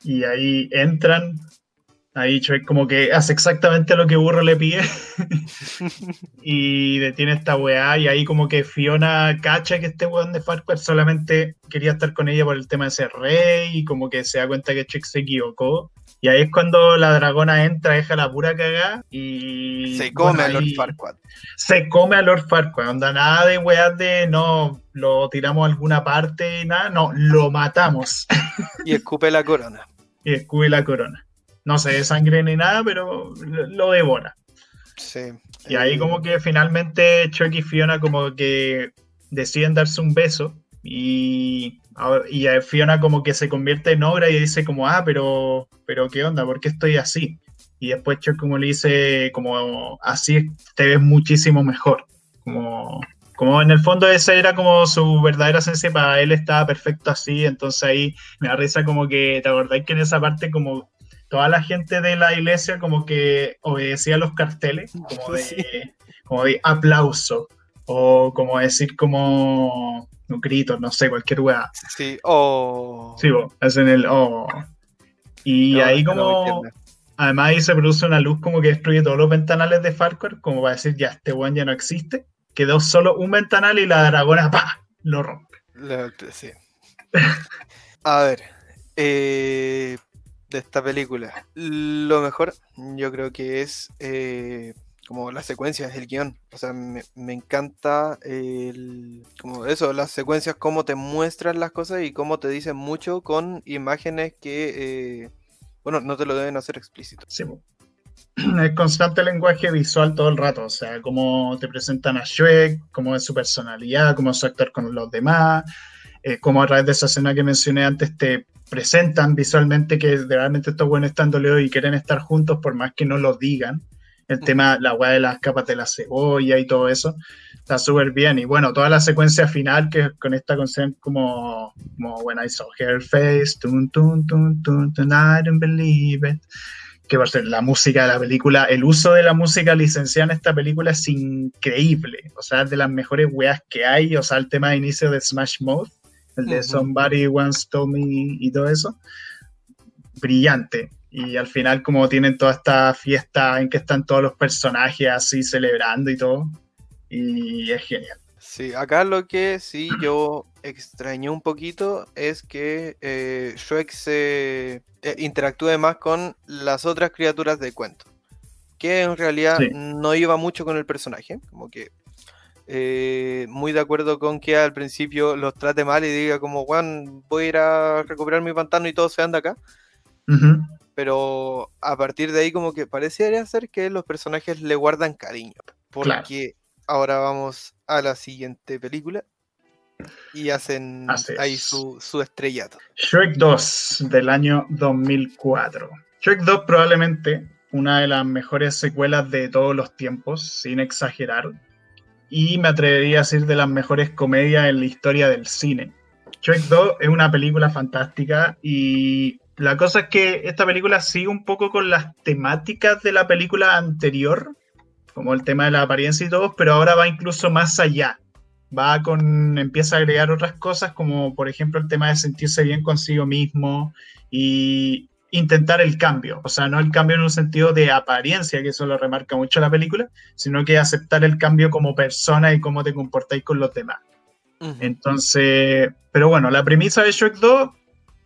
Y ahí entran, Ahí Shrek como que hace exactamente lo que Burro le pide y detiene esta weá y ahí como que Fiona cacha que este weón de Farquhar solamente quería estar con ella por el tema de ser rey y como que se da cuenta que Shrek se equivocó y ahí es cuando la dragona entra, deja la pura cagada y... Se come a Lord Farquaad. Se come a Lord Farquaad, onda nada de weá de no, lo tiramos a alguna parte y nada, no, lo matamos. Y escupe la corona. y escupe la corona no se de sangre ni nada, pero lo devora. Sí. Y ahí como que finalmente Chuck y Fiona como que deciden darse un beso y, y Fiona como que se convierte en obra y dice como, ah, pero, pero ¿qué onda? ¿Por qué estoy así? Y después Chuck como le dice, como, así te ves muchísimo mejor. Como, como en el fondo esa era como su verdadera esencia, para él estaba perfecto así, entonces ahí me da risa como que, ¿te acordáis que en esa parte como toda la gente de la iglesia como que obedecía los carteles, como de, como de aplauso, o como decir como un grito, no sé, cualquier weá. Sí, o... Sí, hacen el oh. Y ahí como... además ahí se produce una luz como que destruye todos los ventanales de Farquhar, como para decir, ya, este weón ya no existe. Quedó solo un ventanal y la dragona, ¡pa! Lo rompe. sí. A ver, eh, de esta película. Lo mejor, yo creo que es eh, como las secuencias, el guion. O sea, me, encanta el, como eso, las secuencias, cómo te muestran las cosas y cómo te dicen mucho con imágenes que, eh, bueno, no te lo deben hacer explícito. Sí. Es constante lenguaje visual todo el rato, o sea, cómo te presentan a Shrek, cómo es su personalidad, cómo es su actor con los demás, eh, cómo a través de esa escena que mencioné antes te presentan visualmente que realmente estos buenos están dolidos y quieren estar juntos por más que no lo digan. El tema, la weá de las capas de la cebolla y todo eso, está súper bien. Y bueno, toda la secuencia final que con esta canción como, como When I Saw Her Face, tun, tun, tun, tun, tun, I don't believe it. Que va a ser la música de la película, el uso de la música licenciada en esta película es increíble. O sea, es de las mejores weas que hay. O sea, el tema de inicio de Smash Mode el de Somebody Once Told Me y todo eso, brillante. Y al final como tienen toda esta fiesta en que están todos los personajes así celebrando y todo. Y es genial. Sí, acá lo que sí yo extrañé un poquito es que eh, Shrek se eh, interactúe más con las otras criaturas del cuento. Que en realidad no iba mucho con el personaje. Como que eh, muy de acuerdo con que al principio los trate mal y diga como, Juan, voy a ir a recuperar mi pantano y todo se anda acá. Pero a partir de ahí como que parecería ser que los personajes le guardan cariño. Porque ahora vamos a la siguiente película y hacen ahí su, su estrellato. Shrek 2 del año 2004. Shrek 2 probablemente una de las mejores secuelas de todos los tiempos, sin exagerar y me atrevería a decir de las mejores comedias en la historia del cine. Shrek 2 es una película fantástica y la cosa es que esta película sigue un poco con las temáticas de la película anterior, como el tema de la apariencia y todo, pero ahora va incluso más allá. Va con, empieza a agregar otras cosas, como por ejemplo el tema de sentirse bien consigo mismo y intentar el cambio, o sea, no el cambio en un sentido de apariencia, que eso lo remarca mucho la película, sino que aceptar el cambio como persona y cómo te comportáis con los demás. Entonces, pero bueno, la premisa de Shrek 2,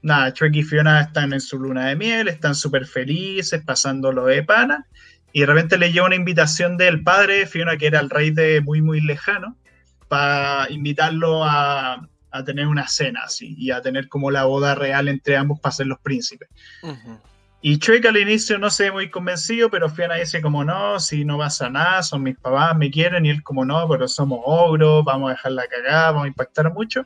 nada, Shrek y Fiona están en su luna de miel, están súper felices, pasándolo de pana, y de repente le llega una invitación del padre de Fiona, que era el rey de muy, muy lejano, para invitarlo a, a tener una cena así y a tener como la boda real entre ambos para ser los príncipes. Y Shrek al inicio no se ve muy convencido, pero Fiona dice como no, si no pasa nada, son mis papás, me quieren, y él como no, pero somos ogros, vamos a dejar la cagada, vamos a impactar mucho.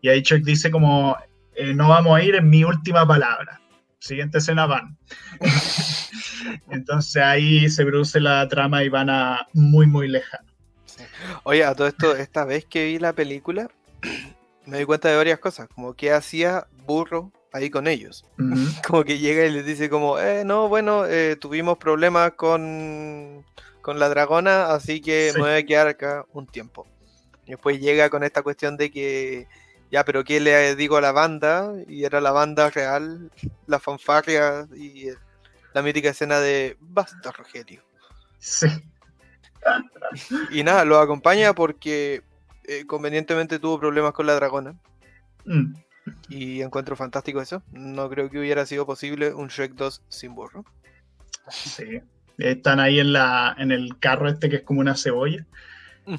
Y ahí Shrek dice como, eh, no vamos a ir, en mi última palabra. Siguiente escena van. Entonces ahí se produce la trama y van a muy, muy lejano. Oye, a todo esto, esta vez que vi la película, me di cuenta de varias cosas, como que hacía burro ahí con ellos. como que llega y les dice como, eh, no, bueno, eh, tuvimos problemas con, con la dragona, así que me voy a quedar acá un tiempo. Y después llega con esta cuestión de que, ya, pero ¿qué le digo a la banda? Y era la banda real, la fanfarria y la mítica escena de Basta, Rogelio. Sí. Y nada, lo acompaña porque eh, convenientemente tuvo problemas con la dragona. Mm. Y encuentro fantástico eso. No creo que hubiera sido posible un Shrek 2 sin burro. Sí. Están ahí en, la, en el carro este que es como una cebolla.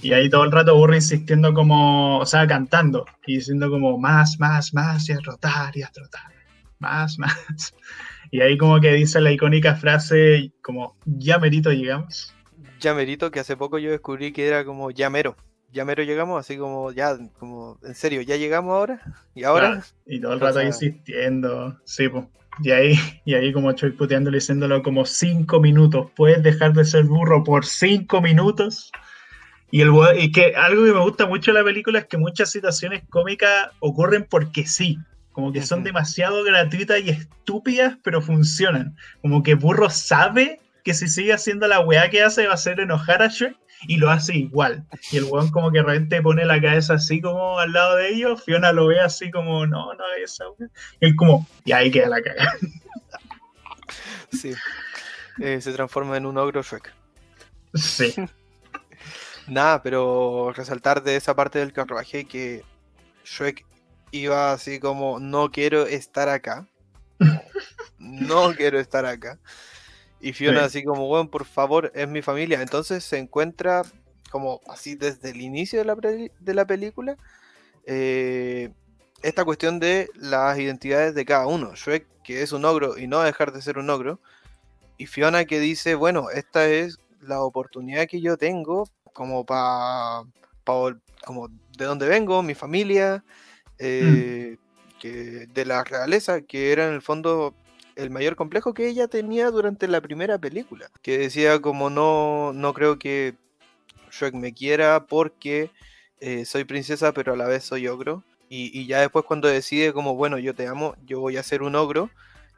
Y ahí todo el rato burro insistiendo como, o sea, cantando y diciendo como más, más, más, y a trotar, y a trotar. Más, más. Y ahí como que dice la icónica frase como, ya merito llegamos. Ya merito, que hace poco yo descubrí que era como ya mero ya mero llegamos, así como ya, como, en serio, ya llegamos ahora, y ahora. y todo el rato insistiendo, sí, pues. Y ahí, y ahí como estoy puteándole diciéndolo como cinco minutos, puedes dejar de ser burro por cinco minutos. Y, el, y que algo que me gusta mucho de la película es que muchas situaciones cómicas ocurren porque sí. Como que son demasiado gratuitas y estúpidas, pero funcionan. Como que Burro sabe que si sigue haciendo la weá que hace va a hacer enojar a Shrek y lo hace igual. Y el weón como que de repente pone la cabeza así como al lado de ellos, Fiona lo ve así como, no, no esa weón. Él como, y ahí queda la cagada. Sí. Eh, se transforma en un ogro Shrek. Sí. Nada, pero resaltar de esa parte del carruaje que Shrek iba así como, no quiero estar acá. No quiero estar acá. Y Fiona así como, bueno, por favor, es mi familia. Entonces se encuentra como así desde el inicio de la, de la película eh, esta cuestión de las identidades de cada uno. Shrek, que es un ogro y no dejar de ser un ogro. Y Fiona que dice, bueno, esta es la oportunidad que yo tengo como para, como de donde vengo, mi familia, eh, mm. que de la realeza, que era en el fondo el mayor complejo que ella tenía durante la primera película. Que decía como no, no creo que Shrek me quiera porque eh, soy princesa pero a la vez soy ogro. Y, ya después cuando decide como, bueno, yo te amo, yo voy a ser un ogro,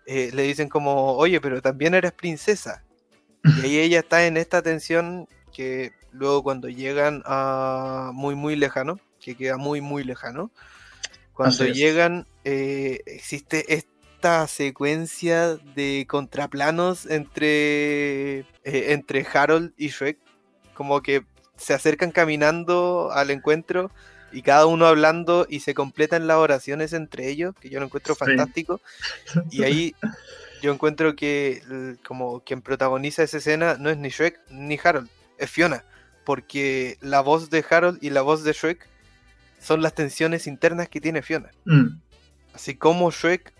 eh, le dicen como, oye, pero también eres princesa. Y ahí ella está en esta tensión que luego cuando llegan a muy, muy lejano, que queda muy, muy lejano, cuando llegan eh, existe este esta secuencia de contraplanos entre, eh, entre Harold y Shrek, como que se acercan caminando al encuentro y cada uno hablando y se completan las oraciones entre ellos, que yo lo encuentro fantástico. Y ahí yo encuentro que como quien protagoniza esa escena no es ni Shrek ni Harold, es Fiona, porque la voz de Harold y la voz de Shrek son las tensiones internas que tiene Fiona. Mm. Así como Shrek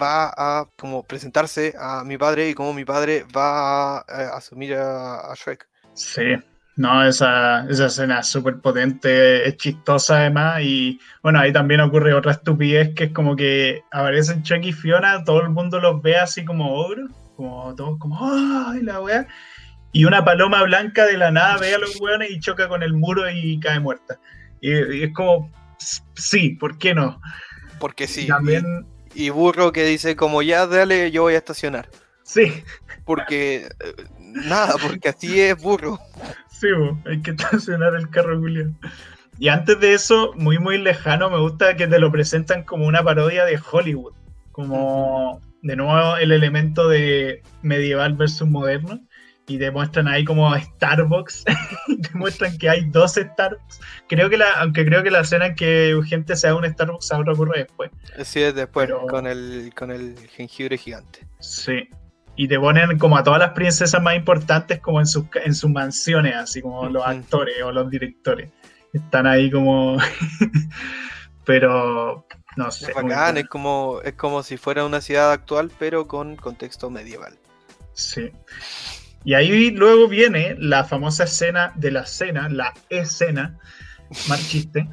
va a como presentarse a mi padre y como mi padre va a, eh, asumir a, Shrek. Sí, no, esa, esa escena es súper potente, es chistosa además y bueno, ahí también ocurre otra estupidez que es como que aparecen Shrek y Fiona, todo el mundo los ve así como ogros, como todos como, ¡ay, la weá! Y una paloma blanca de la nada ve a los weones y choca con el muro y cae muerta. Y, es como, sí, ¿por qué no? Porque sí. También... Y, burro que dice, como ya, dale, yo voy a estacionar. Sí. Porque, eh, nada, porque así es burro. Sí, hay que estacionar el carro, Julián. Y antes de eso, muy, muy lejano, me gusta que te lo presentan como una parodia de Hollywood. Como, de nuevo, el elemento de medieval versus moderno y demuestran ahí como Starbucks, demuestran que hay dos Starbucks. Creo que la, aunque creo que la escena en que gente sea un Starbucks ahora ocurre después. Sí, es después, con, el, con el jengibre gigante. Sí. Y te ponen como a todas las princesas más importantes como en sus, en sus mansiones, así como los actores o los directores. Están ahí como... pero no sé. Es, es como, es como si fuera una ciudad actual, pero con contexto medieval. Sí. Y ahí luego viene la famosa escena de la cena, la escena, más chiste,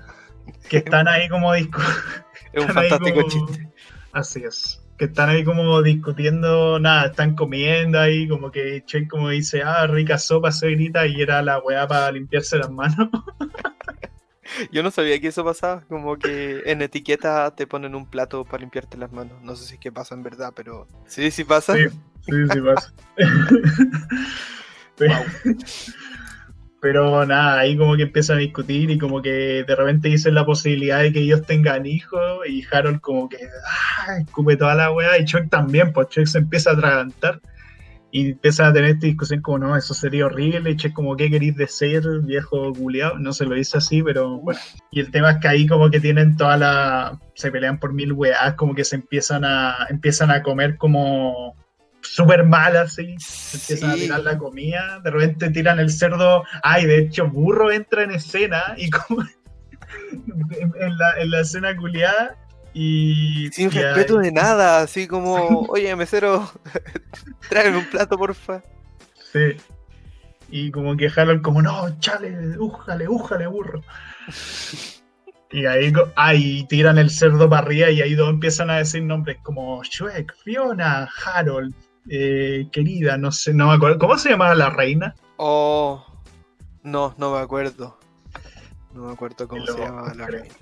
que están ahí como disco. Es un fantástico chiste. Así es. Que están ahí como discutiendo, nada, están comiendo ahí, como que Che como dice, ah, rica sopa, grita y era la weá para limpiarse las manos. Yo no sabía que eso pasaba, como que en etiqueta te ponen un plato para limpiarte las manos. No sé si es que pasa en verdad, pero sí, sí pasa. Sí, sí, sí pasa. pero, nada, ahí como que empiezan a discutir y como que de repente dicen la posibilidad de que ellos tengan hijos y Harold como que ah, escupe toda la weá y Chuck también, pues Chuck se empieza a atragantar y empiezan a tener esta discusión como, no, eso sería horrible, che, como, ¿qué queréis decir, viejo culiado? No se lo dice así, pero bueno. Y el tema es que ahí como que tienen toda la... se pelean por mil weas, como que se empiezan a, empiezan a comer como súper mal así, empiezan a tirar la comida, de repente tiran el cerdo, ay, de hecho, burro entra en escena y como... en, la, en la escena culiada y, Sin respeto de nada, así como, oye, mesero, tráeme un plato, porfa. Sí. Y como que Harold como, no, chale, újale, újale, burro. Y ahí, ahí tiran el cerdo para arriba y ahí dos empiezan a decir nombres como Shrek, Fiona, Harold, eh, querida, no sé, no me acuerdo. ¿Cómo se llamaba la reina? Oh, no, no me acuerdo. No me acuerdo cómo se llamaba la reina.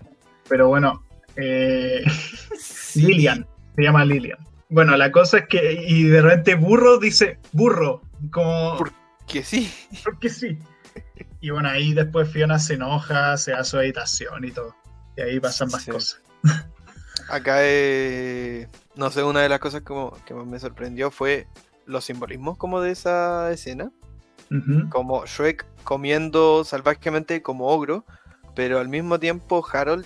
Pero bueno, eh, Lilian, se llama Lilian. Bueno, la cosa es que, y de repente burro dice burro, como... Porque sí. Porque sí. Y bueno, ahí después Fiona se enoja, se da su habitación y todo. Y ahí pasan más cosas. Acá, eh, no sé, una de las cosas como, que más me sorprendió fue los simbolismos como de esa escena. Como Shrek comiendo salvajemente como ogro, pero al mismo tiempo Harold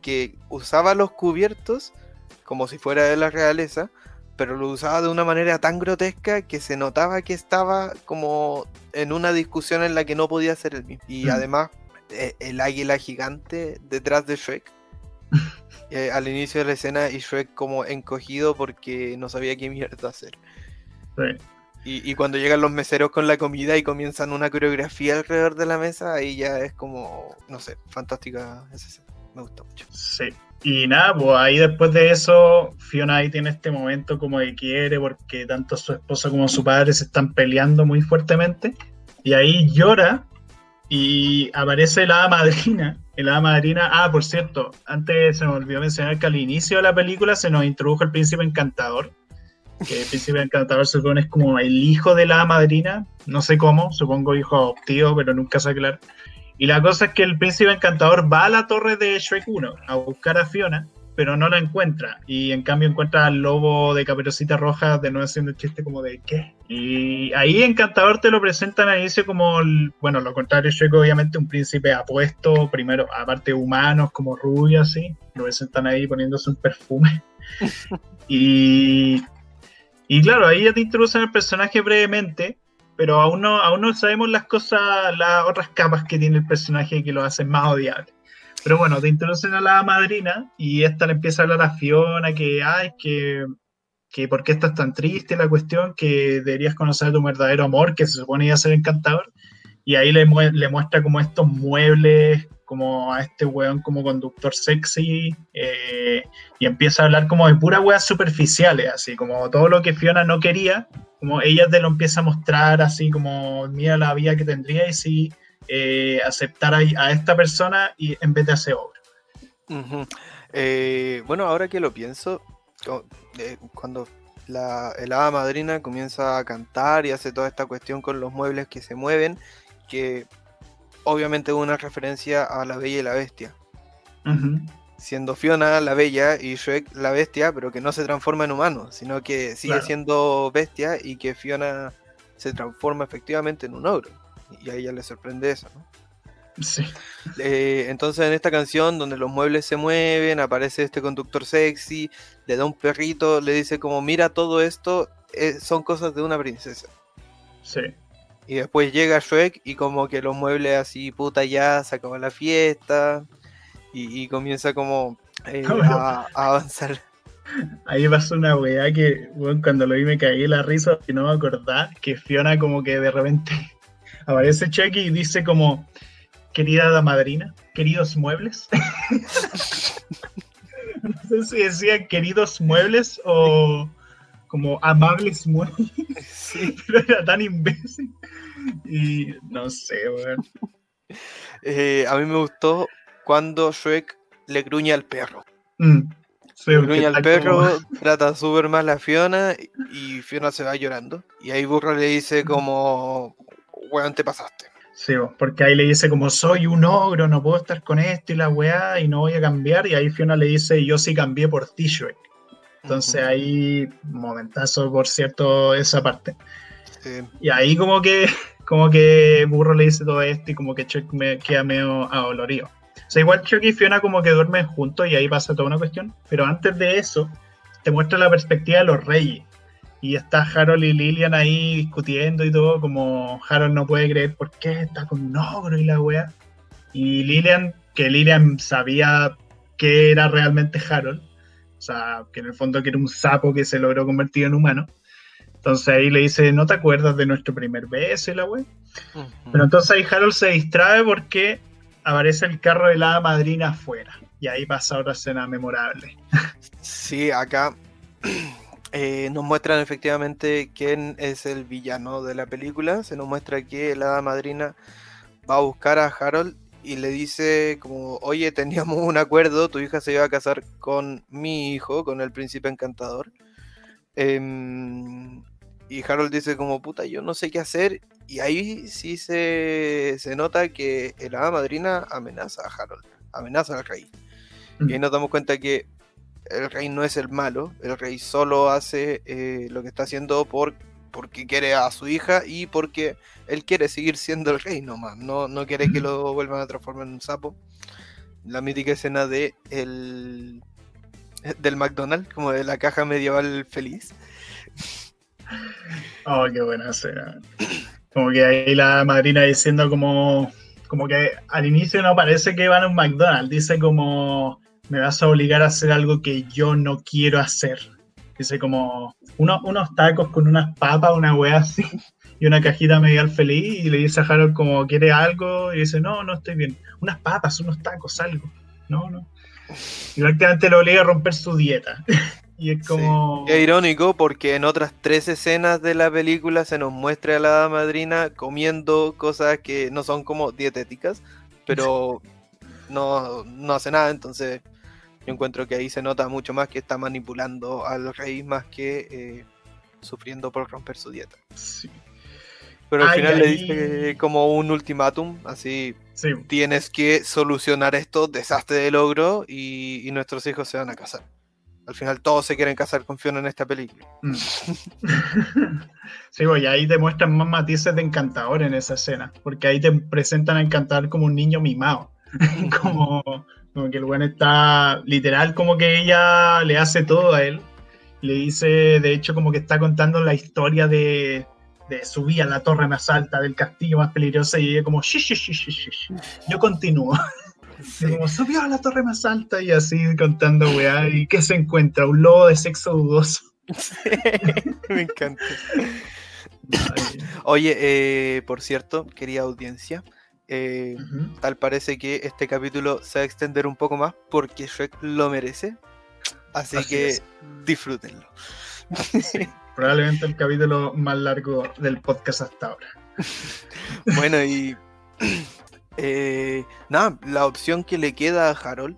que usaba los cubiertos como si fuera de la realeza, pero lo usaba de una manera tan grotesca que se notaba que estaba como en una discusión en la que no podía ser el mismo. Y mm. además, eh, el águila gigante detrás de Shrek. Eh, al inicio de la escena y Shrek como encogido porque no sabía qué mierda hacer. Y, y, cuando llegan los meseros con la comida y comienzan una coreografía alrededor de la mesa, ahí ya es como, no sé, fantástica esa escena me gustó mucho. Sí. Y nada, pues ahí después de eso, Fiona ahí tiene este momento como que quiere, porque tanto su esposa como su padre se están peleando muy fuertemente. Y ahí llora y aparece la madrina. La madrina, ah, por cierto, antes se me olvidó mencionar que al inicio de la película se nos introdujo el príncipe encantador. Que el príncipe encantador supone es como el hijo de la madrina, no sé cómo, supongo hijo adoptivo, pero nunca se aclara. Y la cosa es que el príncipe encantador va a la torre de Shrek 1 a buscar a Fiona, pero no la encuentra. Y en cambio encuentra al lobo de Caperucita Roja de nuevo haciendo el chiste como de ¿qué? Y ahí Encantador te lo presentan a inicio como, bueno, lo contrario, Shrek obviamente un príncipe apuesto, primero, aparte humanos, como rubio así, lo presentan ahí poniéndose un perfume. y, y claro, ahí ya te introducen el personaje brevemente, pero aún no, aún no sabemos las cosas, las otras capas que tiene el personaje que lo hacen más odiable. Pero bueno, te introducen a la madrina y esta le empieza a hablar a Fiona que, ay, que, que por qué estás tan triste la cuestión, que deberías conocer tu verdadero amor, que se supone iba a ser encantador. Y ahí le, le muestra como estos muebles, como a este weón como conductor sexy, eh, y empieza a hablar como de puras weas superficiales, así como todo lo que Fiona no quería, como ella te lo empieza a mostrar así como, mira la vida que tendría y si eh, aceptar a, esta persona y en vez de hacer obra. Eh, bueno, ahora que lo pienso, cuando la, el hada madrina comienza a cantar y hace toda esta cuestión con los muebles que se mueven, que obviamente es una referencia a la Bella y la Bestia. Siendo Fiona la Bella y Shrek la Bestia, pero que no se transforma en humano, sino que sigue siendo bestia y que Fiona se transforma efectivamente en un ogro y a ella le sorprende eso, ¿no? Sí. Eh, entonces en esta canción donde los muebles se mueven, aparece este conductor sexy, le da un perrito, le dice como, mira todo esto, eh, son cosas de una princesa. Sí. Y después llega Shrek y como que los muebles así, puta ya, se acaba la fiesta y, comienza como eh, a, avanzar. Ahí pasó una weá que bueno, cuando lo vi me caí la risa y no me acordaba que Fiona como que de repente aparece Chucky y dice como, querida madrina, queridos muebles. no sé si decía queridos muebles o como amables muebles. Sí. Pero era tan imbécil. Y no sé, weón. Eh, a mí me gustó cuando Shrek le gruñe al perro. Mm, le gruñe al perro, trata súper mal a Fiona y Fiona se va llorando. Y ahí Burro le dice como, weón, te pasaste. Sí, porque ahí le dice como soy un ogro, no puedo estar con esto y la weá y no voy a cambiar. Y ahí Fiona le dice yo sí cambié por ti, Shrek. Entonces ahí, momentazo, por cierto, esa parte. Y ahí como que, como que Burro le dice todo esto y como que Chuck me queda medio adolorido. O sea, igual Chuck y Fiona como que duermen juntos y ahí pasa toda una cuestión. Pero antes de eso, te muestra la perspectiva de los reyes. Y está Harold y Lilian ahí discutiendo y todo, como Harold no puede creer por qué está con un ogro y la wea. Y Lilian, que Lilian sabía que era realmente Harold, o sea, que en el fondo que era un sapo que se logró convertir en humano. Entonces ahí le dice, ¿no te acuerdas de nuestro primer beso y la wea? Pero entonces ahí Harold se distrae porque aparece el carro de la madrina afuera. Y ahí pasa otra escena memorable. Sí, acá eh, nos muestran efectivamente quién es el villano de la película. Se nos muestra que la hada madrina va a buscar a Harold y le dice como, oye, teníamos un acuerdo, tu hija se iba a casar con mi hijo, con el príncipe encantador. Em, y Harold dice como, puta, yo no sé qué hacer. Y ahí sí se, se nota que la hada madrina amenaza a Harold, amenaza al rey. Y ahí nos damos cuenta que el rey no es el malo, el rey solo hace eh, lo que está haciendo por, porque quiere a su hija y porque él quiere seguir siendo el rey nomás, no, no quiere que lo vuelvan a transformar en un sapo. La mítica escena de el, del McDonald's, como de la caja medieval feliz. Oh, qué buena escena. Como que ahí la madrina diciendo como, como que al inicio no parece que van a un McDonald's, dice como me vas a obligar a hacer algo que yo no quiero hacer. Dice como unos tacos con unas papas, una wea así, y una cajita medial feliz, y le dice a Harold como, ¿quiere algo? Y dice, no, no estoy bien. Unas papas, unos tacos, algo. No, no. Y prácticamente lo obliga a romper su dieta. y es como... Es irónico porque en otras tres escenas de la película se nos muestra a la madrina comiendo cosas que no son como dietéticas, pero no, no hace nada, entonces yo encuentro que ahí se nota mucho más que está manipulando al rey más que eh, sufriendo por romper su dieta. Sí. Pero al Ay, final le dice como un ultimátum, así Sí, tienes que solucionar esto, desastre del ogro y, y nuestros hijos se van a casar. Al final todos se quieren casar con Fiona en esta película. Mm. sí, y ahí te muestran más matices de encantador en esa escena, porque ahí te presentan a encantador como un niño mimado, como, como que el buen está literal como que ella le hace todo a él, le dice, de hecho, como que está contando la historia de, de subir a la torre más alta del castillo más peligroso y ella como, yo continúo. Sí. Como subió a la torre más alta y así contando weá, y ¿qué se encuentra? Un lobo de sexo dudoso. Me encanta. Oye, eh, por cierto, querida audiencia, eh, tal parece que este capítulo se va a extender un poco más porque Shrek lo merece. Así, Así que es. disfrútenlo. Sí, probablemente el capítulo más largo del podcast hasta ahora. Bueno, y eh, nada, la opción que le queda a Harold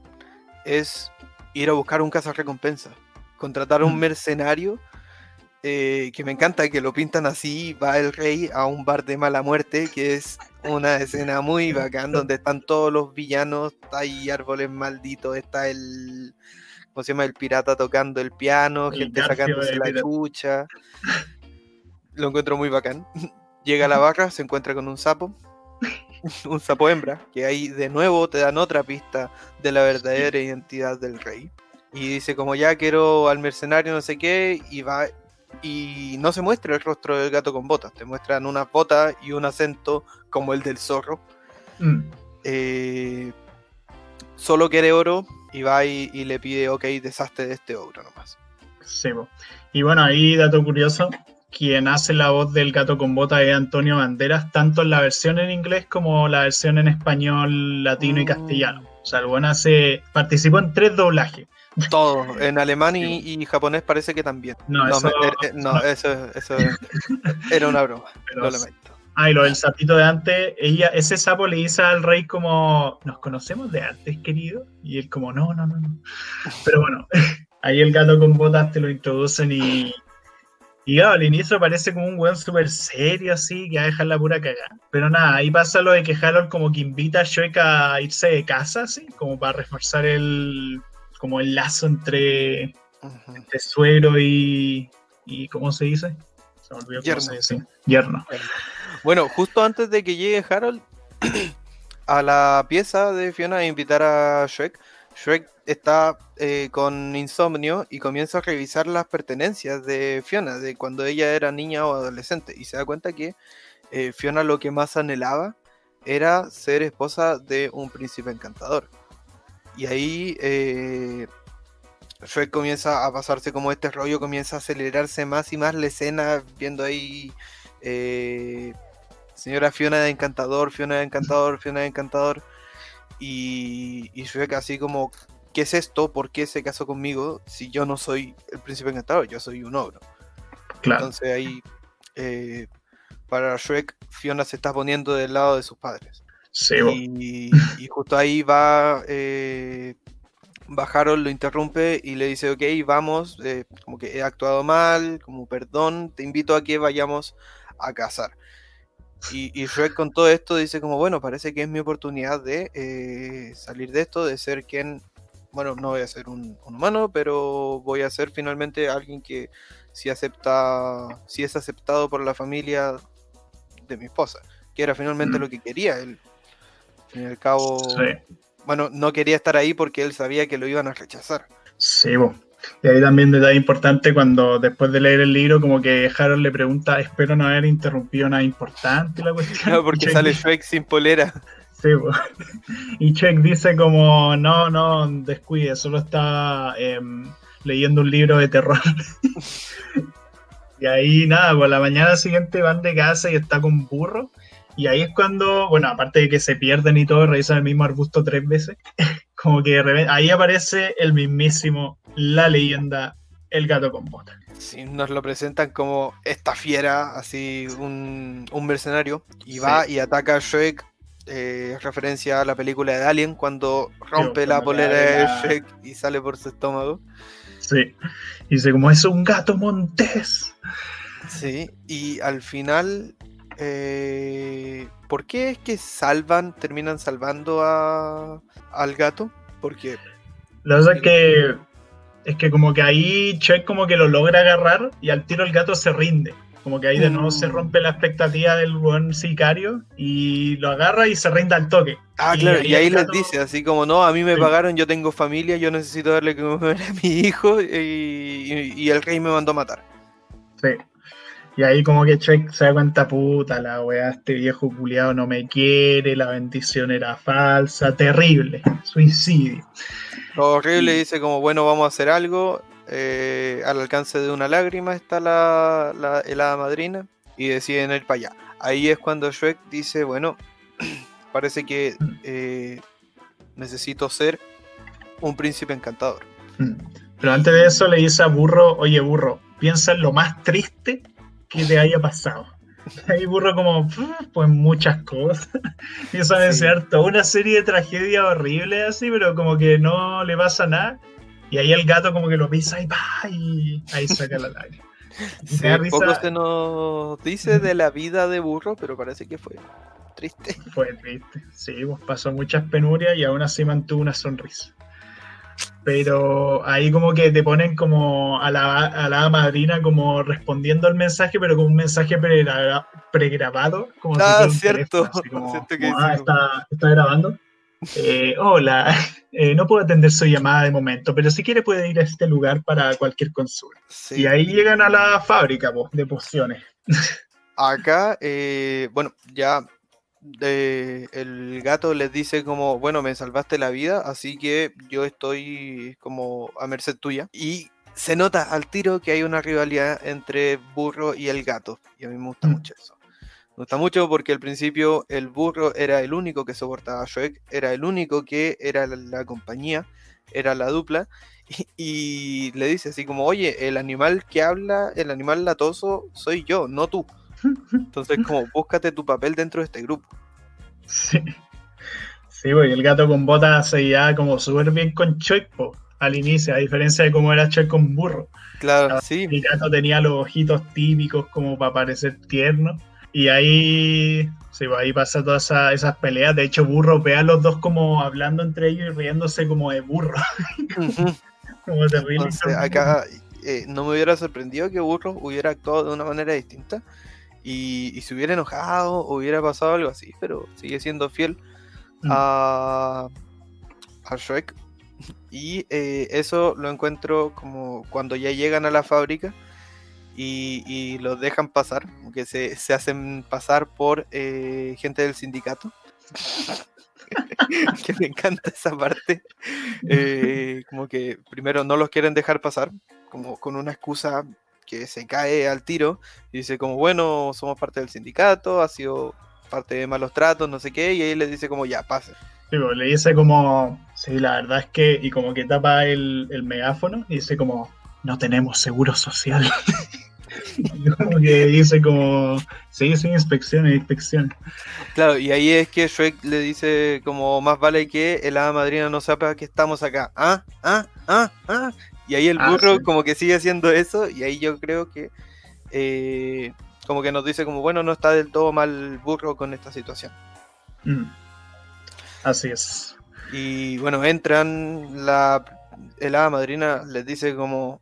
es ir a buscar un cazarrecompensa, contratar a un Mm. mercenario. Eh, que me encanta que lo pintan así, va el rey a un bar de mala muerte, que es una escena muy bacán, donde están todos los villanos, hay árboles malditos, está el, ¿cómo se llama? El pirata tocando el piano, El gente sacándose la chucha. Lo encuentro muy bacán. Llega a la barra, se encuentra con un sapo, un sapo hembra, que ahí de nuevo te dan otra pista de la verdadera identidad del rey. Y dice como ya quiero al mercenario no sé qué, y va y no se muestra el rostro del gato con botas, te muestran unas botas y un acento como el del zorro. Mm, Eh, solo quiere oro y va y, y le pide, ok, deshazte de este ogro nomás. sí. Y bueno, ahí dato curioso, quien hace la voz del gato con bota es Antonio Banderas, tanto en la versión en inglés como la versión en español, latino y Mm. castellano. O sea, el buen hace, participó en tres doblajes. Todo, en alemán y, y japonés parece que también. No, eso- me- eh, eh, no, eso, eso era una broma, Pero lo lamento. Ah, y lo del sapito de antes, ella, ese sapo le dice al rey como, ¿nos conocemos de antes, querido? Y él como, no, no, no, no. Pero bueno, ahí el gato con botas te lo introducen y... Y claro, al inicio parece como un weón súper serio así, que va a dejar la pura cagada. Pero nada, ahí pasa lo de que Harold como que invita a Shrek a irse de casa, así, como para reforzar el, como el lazo entre, entre suegro y, y... ¿Cómo se dice? Se me olvidó cómo Yerno. se dice. Yerno. Bueno, justo antes de que llegue Harold a la pieza de Fiona a invitar a Shrek, Shrek está eh, con insomnio y comienza a revisar las pertenencias de Fiona, de cuando ella era niña o adolescente, y se da cuenta que eh, Fiona lo que más anhelaba era ser esposa de un príncipe encantador. Y ahí eh, Shrek comienza a pasarse como este rollo, comienza a acelerarse más y más la escena, viendo ahí eh, señora Fiona de Encantador, Fiona de Encantador, Fiona de Encantador. Y, y Shrek así como, ¿qué es esto? ¿Por qué se casó conmigo si yo no soy el príncipe encantador? Yo soy un ogro. Claro. Entonces ahí, eh, para Shrek, Fiona se está poniendo del lado de sus padres. Sí. Y, y justo ahí va, eh, va Harold, lo interrumpe y le dice, ok, vamos, eh, como que he actuado mal, como perdón, te invito a que vayamos a cazar. Y, y Shrek con todo esto dice como, bueno, parece que es mi oportunidad de eh, salir de esto, de ser quien, bueno, no voy a ser un, un humano, pero voy a ser finalmente alguien que si acepta, si es aceptado por la familia de mi esposa, que era finalmente Mm. lo que quería él. Fin y al cabo, Sí, bueno, no quería estar ahí porque él sabía que lo iban a rechazar. sí, bo. Y ahí también detalle importante cuando después de leer el libro, como que Harold le pregunta, espero no haber interrumpido nada importante la cuestión. Claro, porque sale Shrek sin polera. Sí. Y Chuck dice como, no, no, descuide, solo está em, leyendo un libro de terror. y ahí nada, por la mañana siguiente van de casa y está con burro. Y ahí es cuando, bueno, aparte de que se pierden y todo, revisan el mismo arbusto tres veces, como que de repente- ahí aparece el mismísimo, la leyenda, el gato con botas. Sí, nos lo presentan como esta fiera, así un, un mercenario, y va y ataca a Shrek, eh, referencia a la película de Alien, cuando rompe la polera de Shrek y sale por su estómago. Sí. Y dice como es un gato montés. Sí, y al final eh, ¿por qué es que salvan, terminan salvando a, al gato? Porque La cosa es que es que como que ahí Chuck como que lo logra agarrar y al tiro el gato se rinde. Como que ahí de nuevo se Mm. rompe la expectativa del buen sicario y lo agarra y se rinde al toque. Ah, Y claro, ahí y ahí les dice así como, no, a mí me Sí. pagaron, yo tengo familia, yo necesito darle que comer a mi hijo y, y- y el rey me mandó a matar. Sí. Y ahí como que Chuck se da cuenta, puta, la weá, este viejo culiado no me quiere, la bendición era falsa, terrible, suicidio. Lo horrible dice como, bueno, vamos a hacer algo, eh, al alcance de una lágrima está la, la helada madrina y deciden ir para allá. Ahí es cuando Shrek dice, bueno, parece que eh, necesito ser un príncipe encantador. Mm. Pero antes de eso le dice a Burro, oye Burro, piensa en lo más triste que te haya pasado. Y ahí Burro como, "Pff, pues muchas cosas. Empieza a Sí. desear toda una serie de tragedias horribles así, pero como que no le pasa nada. Y ahí el gato como que lo pisa y, ¡pa! y ahí saca la lágrima. Y Sí, poco se nos dice de la vida de burro, pero parece que fue triste. Fue triste. Sí, pues pasó muchas penurias y aún así mantuvo una sonrisa. Pero ahí como que te ponen como a la, a la madrina como respondiendo al mensaje, pero con un mensaje pregra- pregrabado. Como si Ah, un cierto. como, Cierto que como, ah, está, está grabando. Eh, hola, eh, no puedo atender su llamada de momento, pero si quiere puede ir a este lugar para cualquier consulta. Sí. Y ahí llegan a la fábrica po, de pociones. Acá, eh, bueno, ya de- el gato les dice como, bueno, me salvaste la vida, así que yo estoy como a merced tuya. Y se nota al tiro que hay una rivalidad entre burro y el gato. Y a mí me gusta Mm. mucho eso. Me gusta mucho porque al principio el burro era el único que soportaba a Shrek, era el único que era la, la compañía, era la dupla. Y, y le dice así como, oye, el animal que habla, el animal latoso, soy yo, no tú. Entonces, como, búscate tu papel dentro de este grupo. Sí. Sí, y el gato con botas se llevaba como súper bien con Chuck al inicio, a diferencia de cómo era Chuck con burro. Claro, Ah, sí. El gato tenía los ojitos típicos como para parecer tierno. Y ahí, sí, pues, ahí pasa todas esa- esas peleas. De hecho, burro ve a los dos como hablando entre ellos y riéndose como de burro. Como terrible. Entonces, acá eh, no me hubiera sorprendido que Burro hubiera actuado de una manera distinta y, y se hubiera enojado o hubiera pasado algo así, pero sigue siendo fiel Mm. a, a Shrek. Y eh, eso lo encuentro como cuando ya llegan a la fábrica y, y los dejan pasar, que se, se hacen pasar por eh, gente del sindicato. que me encanta esa parte. Eh, como que primero no los quieren dejar pasar, como con una excusa que se cae al tiro y dice como bueno, somos parte del sindicato, ha sido parte de malos tratos, no sé qué, y ahí les dice como ya, pase. Sí, pues, le dice como, sí, la verdad es que, y como que tapa el, el megáfono y dice como, no tenemos seguro social. Y como que dice como, sí, sin inspecciones, inspecciones. Claro, y ahí es que Shrek le dice como más vale que el hada madrina no sepa que estamos acá. Ah, ah, ah, ah. Y ahí el Ah, burro sí. como que sigue haciendo eso y ahí yo creo que eh, como que nos dice como bueno, no está del todo mal el burro con esta situación. Mm. Así es. Y bueno, entran, la el hada madrina les dice como,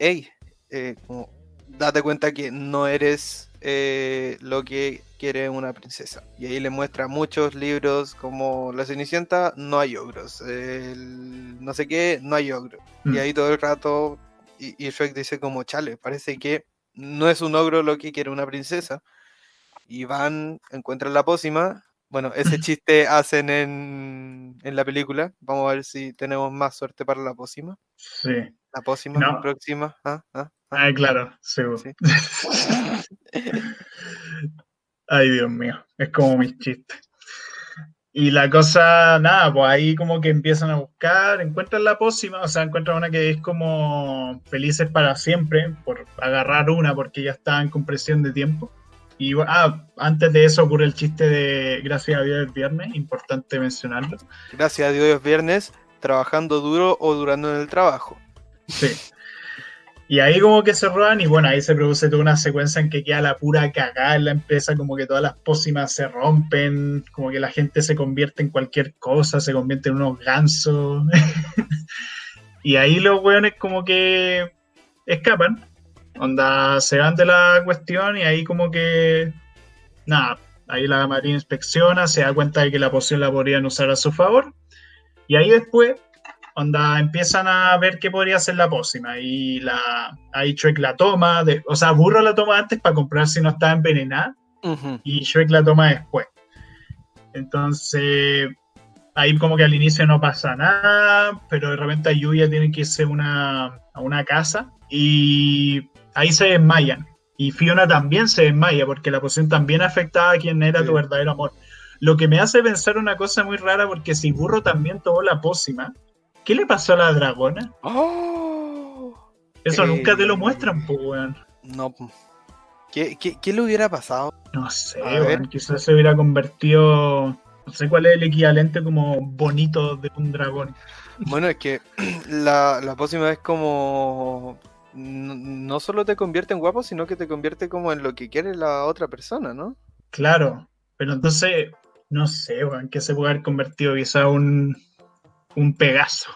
hey, eh, como, date cuenta que no eres eh, lo que quiere una princesa. Y ahí le muestra muchos libros como La Cenicienta, no hay ogros, el no sé qué, no hay ogro. Mm. Y ahí todo el rato, y, y Shrek dice como, chale, parece que no es un ogro lo que quiere una princesa. Y van, encuentran la pócima. Bueno, ese chiste hacen en, en la película. Vamos a ver si tenemos más suerte para la pócima. Sí. La pócima, No. próxima. Ah, ah, ah. Ah, claro, pues. Sí. Ay, Dios mío, es como mis chistes. Y la cosa, nada, pues ahí como que empiezan a buscar, encuentran la pócima, o sea, encuentran una que es como felices para siempre, por agarrar una porque ya estaban con presión de tiempo. Y ah, antes de eso ocurre el chiste de Gracias a Dios es viernes, importante mencionarlo. Gracias a Dios es viernes, trabajando duro o durando en el trabajo. Sí. Y ahí como que se roban y bueno, ahí se produce toda una secuencia en que queda la pura cagada en la empresa, como que todas las pócimas se rompen, como que la gente se convierte en cualquier cosa, se convierte en unos gansos. y ahí los weones como que escapan, onda, se van de la cuestión y ahí como que, nada, ahí la Marina inspecciona, se da cuenta de que la poción la podrían usar a su favor. Y ahí después onda, empiezan a ver qué podría ser la pócima y la, ahí Shrek la toma, de, o sea, Burro la toma antes para comprar si no está envenenada y Shrek la toma después. Entonces, ahí como que al inicio no pasa nada, pero de repente Yuya tiene que irse una, a una casa y ahí se desmayan. Y Fiona también se desmaya porque la poción también afectaba a quien era tu verdadero amor. Lo que me hace pensar una cosa muy rara porque si Burro también tomó la pócima, ¿Qué le pasó a la dragona? Oh, Eso eh, nunca te lo muestran, pues, weón. No. ¿Qué, qué, qué le hubiera pasado? No sé, A weón. ver. Quizás se hubiera convertido. No sé cuál es el equivalente como bonito de un dragón. Bueno, es que la, la pócima es como. No, no solo te convierte en guapo, sino que te convierte como en lo que quiere la otra persona, ¿no? Claro, pero entonces, no sé, weón, que se puede haber convertido quizá un, un Pegaso.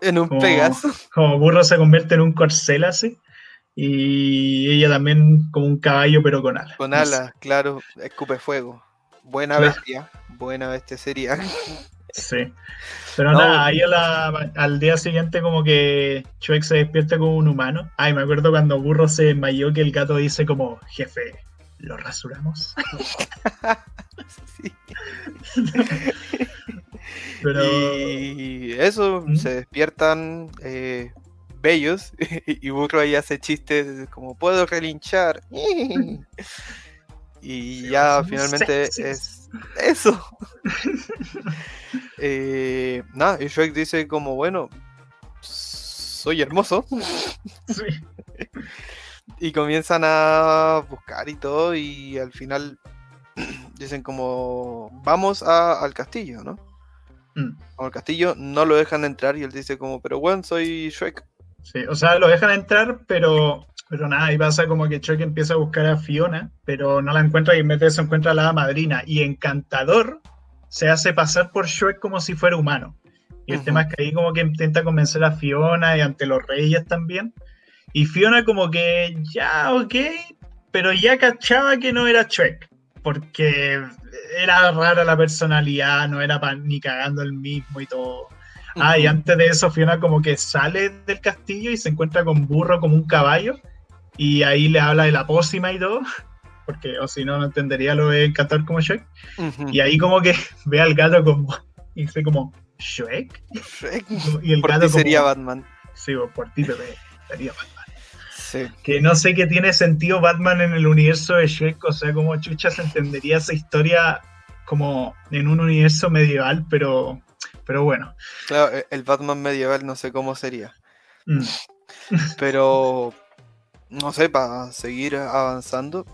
En un Como- Pegaso. Como burro se convierte en un corcel así. Y ella también como un caballo, pero con alas. Con No sé. alas, claro, escupe fuego. Buena Claro. bestia, buena bestia sería. Sí. Pero No, nada, ahí a la- al día siguiente como que Shrek se despierta como un humano. Ay, me acuerdo cuando Burro se desmayó que el gato dice como, jefe, ¿lo rasuramos? Sí. Pero Y eso, ¿Mm? se despiertan eh, bellos y Burro ahí hace chistes como puedo relinchar. Y ya finalmente sexys. es eso. Eh, nada, y Shrek dice como bueno, soy hermoso. sí. Y comienzan a buscar y todo y al final dicen como vamos a- al castillo, ¿no? Mm, Al castillo no lo dejan entrar y él dice como, pero bueno, soy Shrek. sí, O sea, lo dejan entrar, pero, pero nada, ahí pasa como que Shrek empieza a buscar a Fiona, pero no la encuentra y en vez de eso encuentra a la madrina. Y Encantador se hace pasar por Shrek como si fuera humano. Y el tema es que ahí como que intenta convencer a Fiona y ante los reyes también. Y Fiona como que ya, ok, pero ya cachaba que no era Shrek. Porque era rara la personalidad, no era ni cagando el mismo y todo. Ah, y antes de eso Fiona como que sale del castillo y se encuentra con Burro como un caballo. Y ahí le habla de la pócima y todo. Porque o si no, no entendería lo de Encantador como Shrek. Y ahí como que ve al gato como... Y dice como, ¿Shrek? Shrek. Y el Por gato ti sería como, Batman. Sí, por ti, Pepe. Sería Batman. Sí. Que no sé qué tiene sentido Batman en el universo de Shrek. O sea, como chucha se entendería esa historia como en un universo medieval, pero, pero bueno. Claro, e- el Batman medieval no sé cómo sería. Mm, Pero no sé, para seguir avanzando,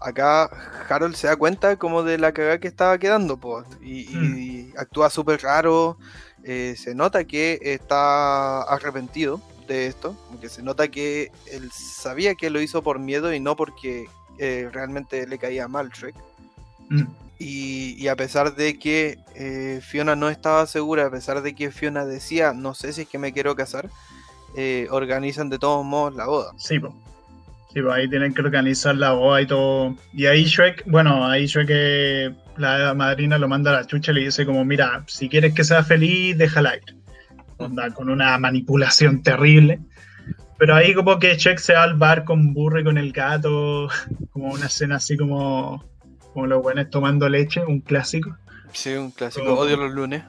acá Harold se da cuenta como de la cagada que estaba quedando, po, y, y actúa súper raro. eh, se nota que está arrepentido de esto, porque se nota que él sabía que lo hizo por miedo y no porque eh, realmente le caía mal Shrek. mm, Y, y a pesar de que eh, Fiona no estaba segura, a pesar de que Fiona decía, no sé si es que me quiero casar, eh, organizan de todos modos la boda. sí, pues. Sí, pues ahí tienen que organizar la boda y todo. Y ahí Shrek, bueno, ahí Shrek, eh, la madrina lo manda a la chucha y le dice como, mira, si quieres que sea feliz, déjala ir. Onda, con una manipulación terrible. Pero ahí como que Shrek se va al bar con Burro y con el gato, como una escena así como, como los buenos tomando leche, un clásico. Sí, un clásico. Odio los lunes.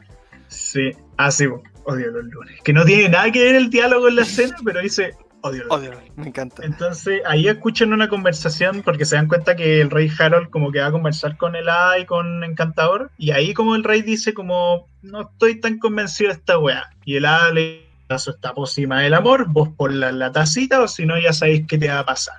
Sí, ah, sí, po, odio los lunes. Que no tiene nada que ver el diálogo en la escena, pero dice, odio Odio. Me encanta. Entonces ahí escuchan una conversación porque se dan cuenta que el rey Harold como que va a conversar con el A y con Encantador y ahí como el rey dice como no estoy tan convencido de esta weá y el A le paso esta pócima del amor, vos ponla en la tacita o si no ya sabéis qué te va a pasar.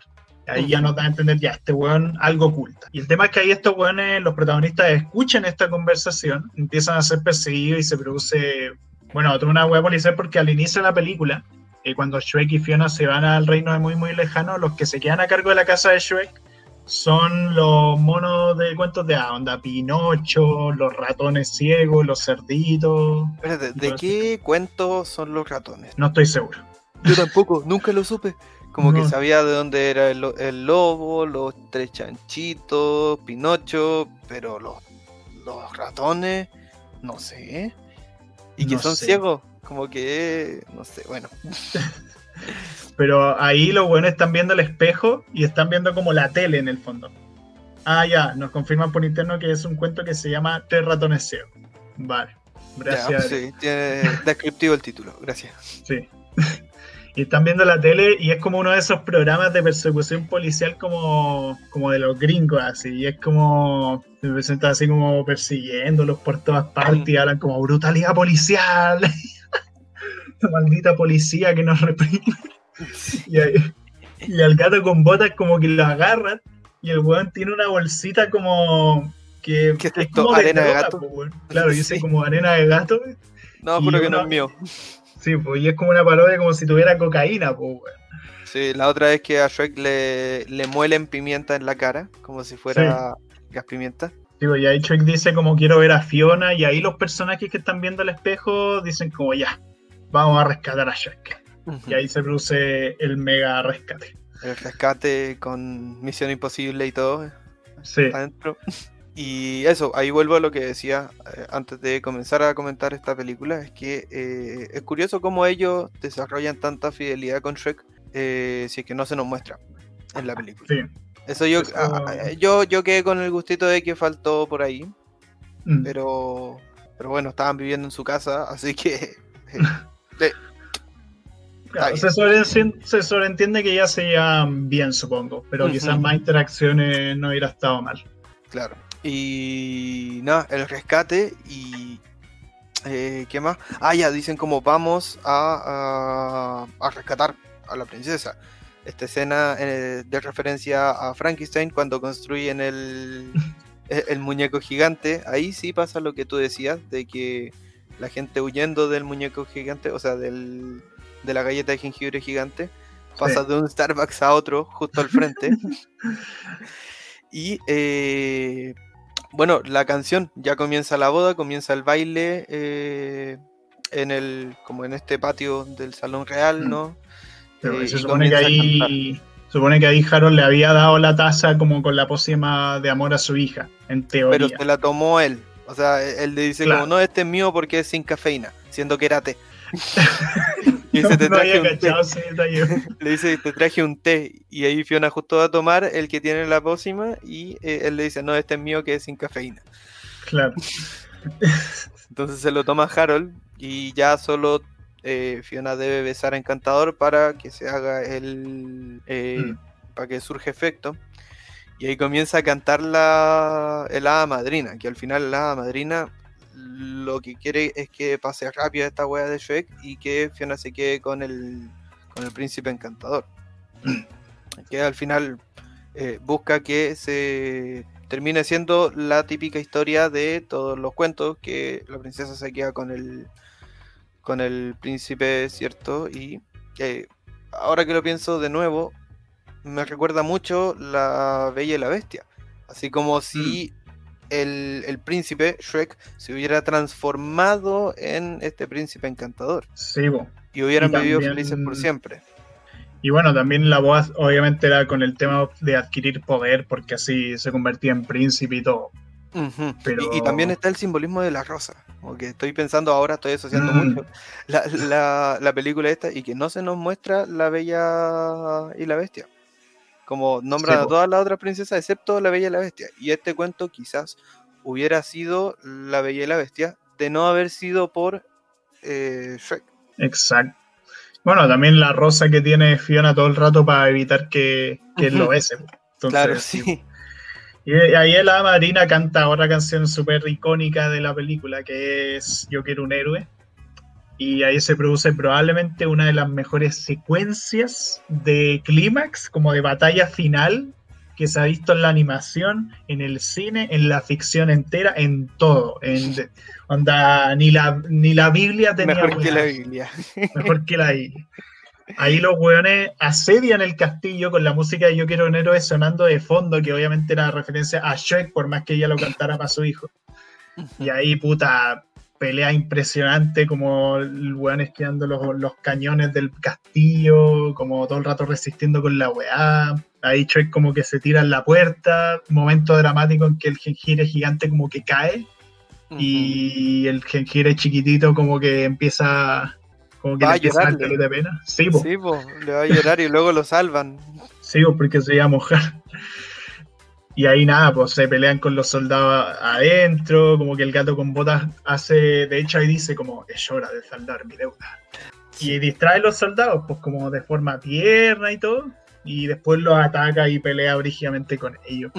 Ahí ya nos da a entender ya, este weón algo oculta. Y el tema es que ahí estos weones, los protagonistas, escuchan esta conversación, empiezan a ser perseguidos y se produce, bueno, toda una weá policial porque al inicio de la película eh, cuando Shrek y Fiona se van al reino de muy muy lejano, los que se quedan a cargo de la casa de Shrek son los monos de cuentos de ah, onda, Pinocho, los ratones ciegos, los cerditos. Espérate, ¿de qué cuentos son los ratones? No estoy seguro. Yo tampoco, nunca lo supe. Como que sabía de dónde era el, lo- el lobo, los tres chanchitos, Pinocho, pero los, los ratones, no sé. Y que No son sé. ciegos, como que, no sé, bueno. Pero ahí los buenos están viendo el espejo y están viendo como la tele en el fondo. Ah, ya, nos confirman por interno que es un cuento que se llama Tres ratones ciegos. Vale, Ya, gracias. sí, tiene descriptivo el título, gracias. Sí. Y están viendo la tele y es como uno de esos programas de persecución policial como, como de los gringos, así. Y es como, se presentan así como persiguiéndolos por todas partes y hablan como brutalidad policial. La maldita policía que nos reprime. Y, ahí- y al gato con botas como que lo agarran y el weón tiene una bolsita como que ¿Qué es es esto? como ¿Arena de gato? weón. Claro, dice Sí. como arena de gato. No, juro que no es mío. Sí, pues y es como una parodia como si tuviera cocaína, pues, weón. Sí, la otra vez que a Shrek le, le muelen pimienta en la cara, como si fuera gas pimienta. Digo, y ahí Shrek dice como quiero ver a Fiona y ahí los personajes que están viendo el espejo dicen como ya, vamos a rescatar a Shrek. Y ahí se produce el mega rescate. El rescate con Misión Imposible y todo Sí, adentro. Y eso, ahí vuelvo a lo que decía eh, antes de comenzar a comentar esta película, es que eh, es curioso cómo ellos desarrollan tanta fidelidad con Shrek eh, si es que no se nos muestra en la película. sí. Eso yo, Eso- ah, ah, yo, yo quedé con el gustito de que faltó por ahí, Mm. pero, pero bueno, estaban viviendo en su casa, así que Claro, se, sobreentiende, se sobreentiende que ya se llevan bien, supongo, pero quizás más interacciones no hubiera estado mal. Claro. Y nada, el rescate y... eh, ¿Qué más? Ah, ya, dicen como vamos a, a, a rescatar a la princesa. Esta escena eh, de referencia a Frankenstein cuando construyen el, el, el muñeco gigante. Ahí sí pasa lo que tú decías, de que la gente huyendo del muñeco gigante, o sea, del, de la galleta de jengibre gigante, pasa Sí. de un Starbucks a otro justo al frente. y eh, bueno, la canción ya comienza la boda, comienza el baile eh, en el como en este patio del salón real, Mm. ¿no? Pero Eh, se supone que ahí supone que ahí Harold le había dado la taza como con la pócima de amor a su hija, en Pero teoría. se la tomó él. O sea, él le dice Claro. como, no, este es mío porque es sin cafeína, siendo que era té. y dice, te traje un té. cachado. Le dice, te traje un té. Y ahí Fiona justo va a tomar el que tiene la pócima y eh, él le dice, no, este es mío que es sin cafeína. Claro. Entonces se lo toma Harold y ya solo eh, Fiona debe besar a Encantador para que se haga el... eh, Mm. para que surge efecto. Y ahí comienza a cantar la, el madrina, que al final la madrina lo que quiere es que pase rápido esta wea de Shrek y que Fiona se quede con el, con el príncipe encantador. que al final eh, busca que se termine siendo la típica historia de todos los cuentos, que la princesa se queda con el, con el príncipe, ¿cierto? Y eh, ahora que lo pienso de nuevo, me recuerda mucho la Bella y la Bestia. Así como si el, el príncipe, Shrek, se hubiera transformado en este príncipe encantador. Sí, bo. Y hubieran Y vivido felices por siempre. Y bueno, también la voz obviamente era con el tema de adquirir poder, porque así se convertía en príncipe y todo. Pero- Y, y también está el simbolismo de la rosa. Como que estoy pensando ahora, estoy asociando Mm. mucho la, la- la película esta y que no se nos muestra la Bella y la Bestia. Como nombran Sí, a todas las otras princesas excepto la Bella y la Bestia. Y este cuento quizás hubiera sido la Bella y la Bestia de no haber sido por eh, Shrek. Exacto. Bueno, también la rosa que tiene Fiona todo el rato para evitar que, que lo bese. po. Entonces, claro, sí. Y ahí la Marina canta otra canción súper icónica de la película, que es Yo quiero un héroe. Y ahí se produce probablemente una de las mejores secuencias de clímax, como de batalla final, que se ha visto en la animación, en el cine, en la ficción entera, en todo. En, onda, ni la, ni la Biblia tenía Mejor que la Biblia. mejor que la Biblia. ahí los weones asedian el castillo con la música de Yo quiero un héroe sonando de fondo, que obviamente era referencia a Shrek, por más que ella lo cantara para su hijo. Y ahí, puta, pelea impresionante, como el weón esquivando los, los cañones del castillo, como todo el rato resistiendo con la weá. Ahí Shrek como que se tira en la puerta, momento dramático en que el jengibre gigante como que cae y el jengibre chiquitito como que empieza como que Va le a dar llorarle. de pena. Sí, po. Sí, po, le va a llorar y luego lo salvan. Sí, pues, porque se iba a mojar. Y ahí nada, pues se pelean con los soldados adentro, como que el gato con botas hace, de hecho ahí dice como, es hora de saldar mi deuda. Y distrae a los soldados, pues como de forma tierna y todo, y después los ataca y pelea brígidamente con ellos.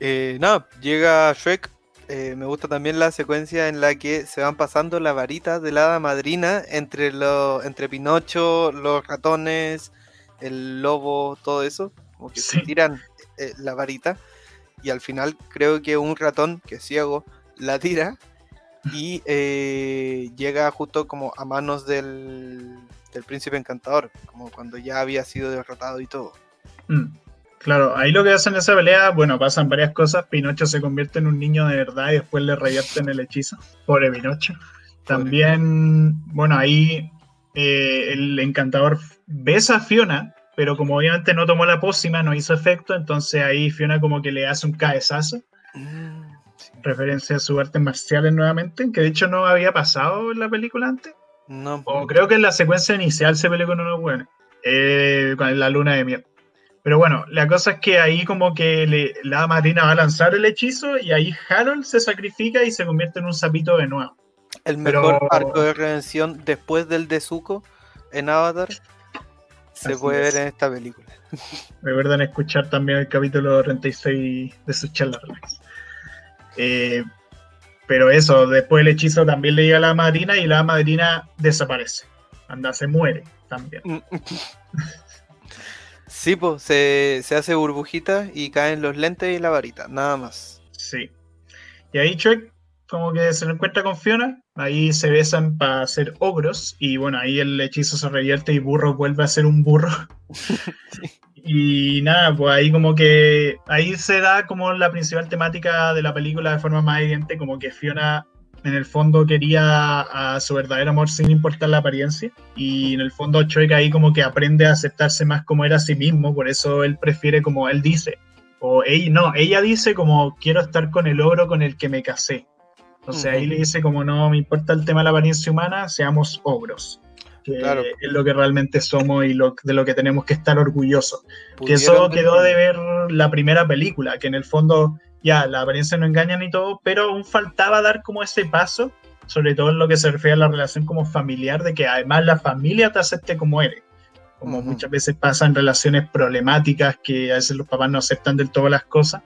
Eh, nada, llega Shrek. eh, me gusta también la secuencia en la que se van pasando la varita de la hada madrina entre, lo, entre Pinocho, los ratones, el lobo, todo eso. Como que se tiran eh, la varita. Y al final creo que un ratón, que es ciego, la tira y eh, llega justo como a manos del, del príncipe encantador, como cuando ya había sido derrotado y todo. Mm. Claro, ahí lo que hacen en esa pelea, bueno, pasan varias cosas. Pinocho se convierte en un niño de verdad y después le revierten el hechizo. Pobre Pinocho. También, bueno, ahí eh, el encantador besa a Fiona, pero como obviamente no tomó la pócima, no hizo efecto, entonces ahí Fiona como que le hace un cabezazo, Mm, sí. referencia a sus artes marciales nuevamente, que de hecho no había pasado en la película antes. No, O creo que en la secuencia inicial se peleó con unos buenos. Eh, con la luna de miel. Pero bueno, la cosa es que ahí como que le- la madrina va a lanzar el hechizo y ahí Harold se sacrifica y se convierte en un sapito de nuevo. El Pero- mejor arco de redención después del de Zuko en Avatar se Así puede es. ver en esta película. Recuerden escuchar también el capítulo 36 de sus charlas relax. Eh, pero eso, después el hechizo también le llega a la madrina y la madrina desaparece. Anda, se muere también. Sí, pues se, se hace burbujita y caen los lentes y la varita, nada más. Sí. Y ahí Shrek como que se lo encuentra con Fiona, ahí se besan para ser ogros y bueno, ahí el hechizo se revierte y Burro vuelve a ser un burro. Y nada, pues ahí como que ahí se da como la principal temática de la película de forma más evidente, como que Fiona en el fondo quería a su verdadero amor sin importar la apariencia y en el fondo Shrek ahí como que aprende a aceptarse más como era a sí mismo, por eso él prefiere como él dice, o ella, no, ella dice como quiero estar con el ogro con el que me casé. Entonces ahí Ujú. le dice como no me importa el tema de la apariencia humana, seamos ogros. Que Claro. es lo que realmente somos y lo, de lo que tenemos que estar orgullosos. Que eso quedó de ver- la primera película, que en el fondo ya la apariencia no engaña ni todo, pero aún faltaba dar como ese paso, sobre todo en lo que se refiere a la relación como familiar, de que además la familia te acepte como eres. Como muchas veces pasa en relaciones problemáticas que a veces los papás no aceptan del todo las cosas.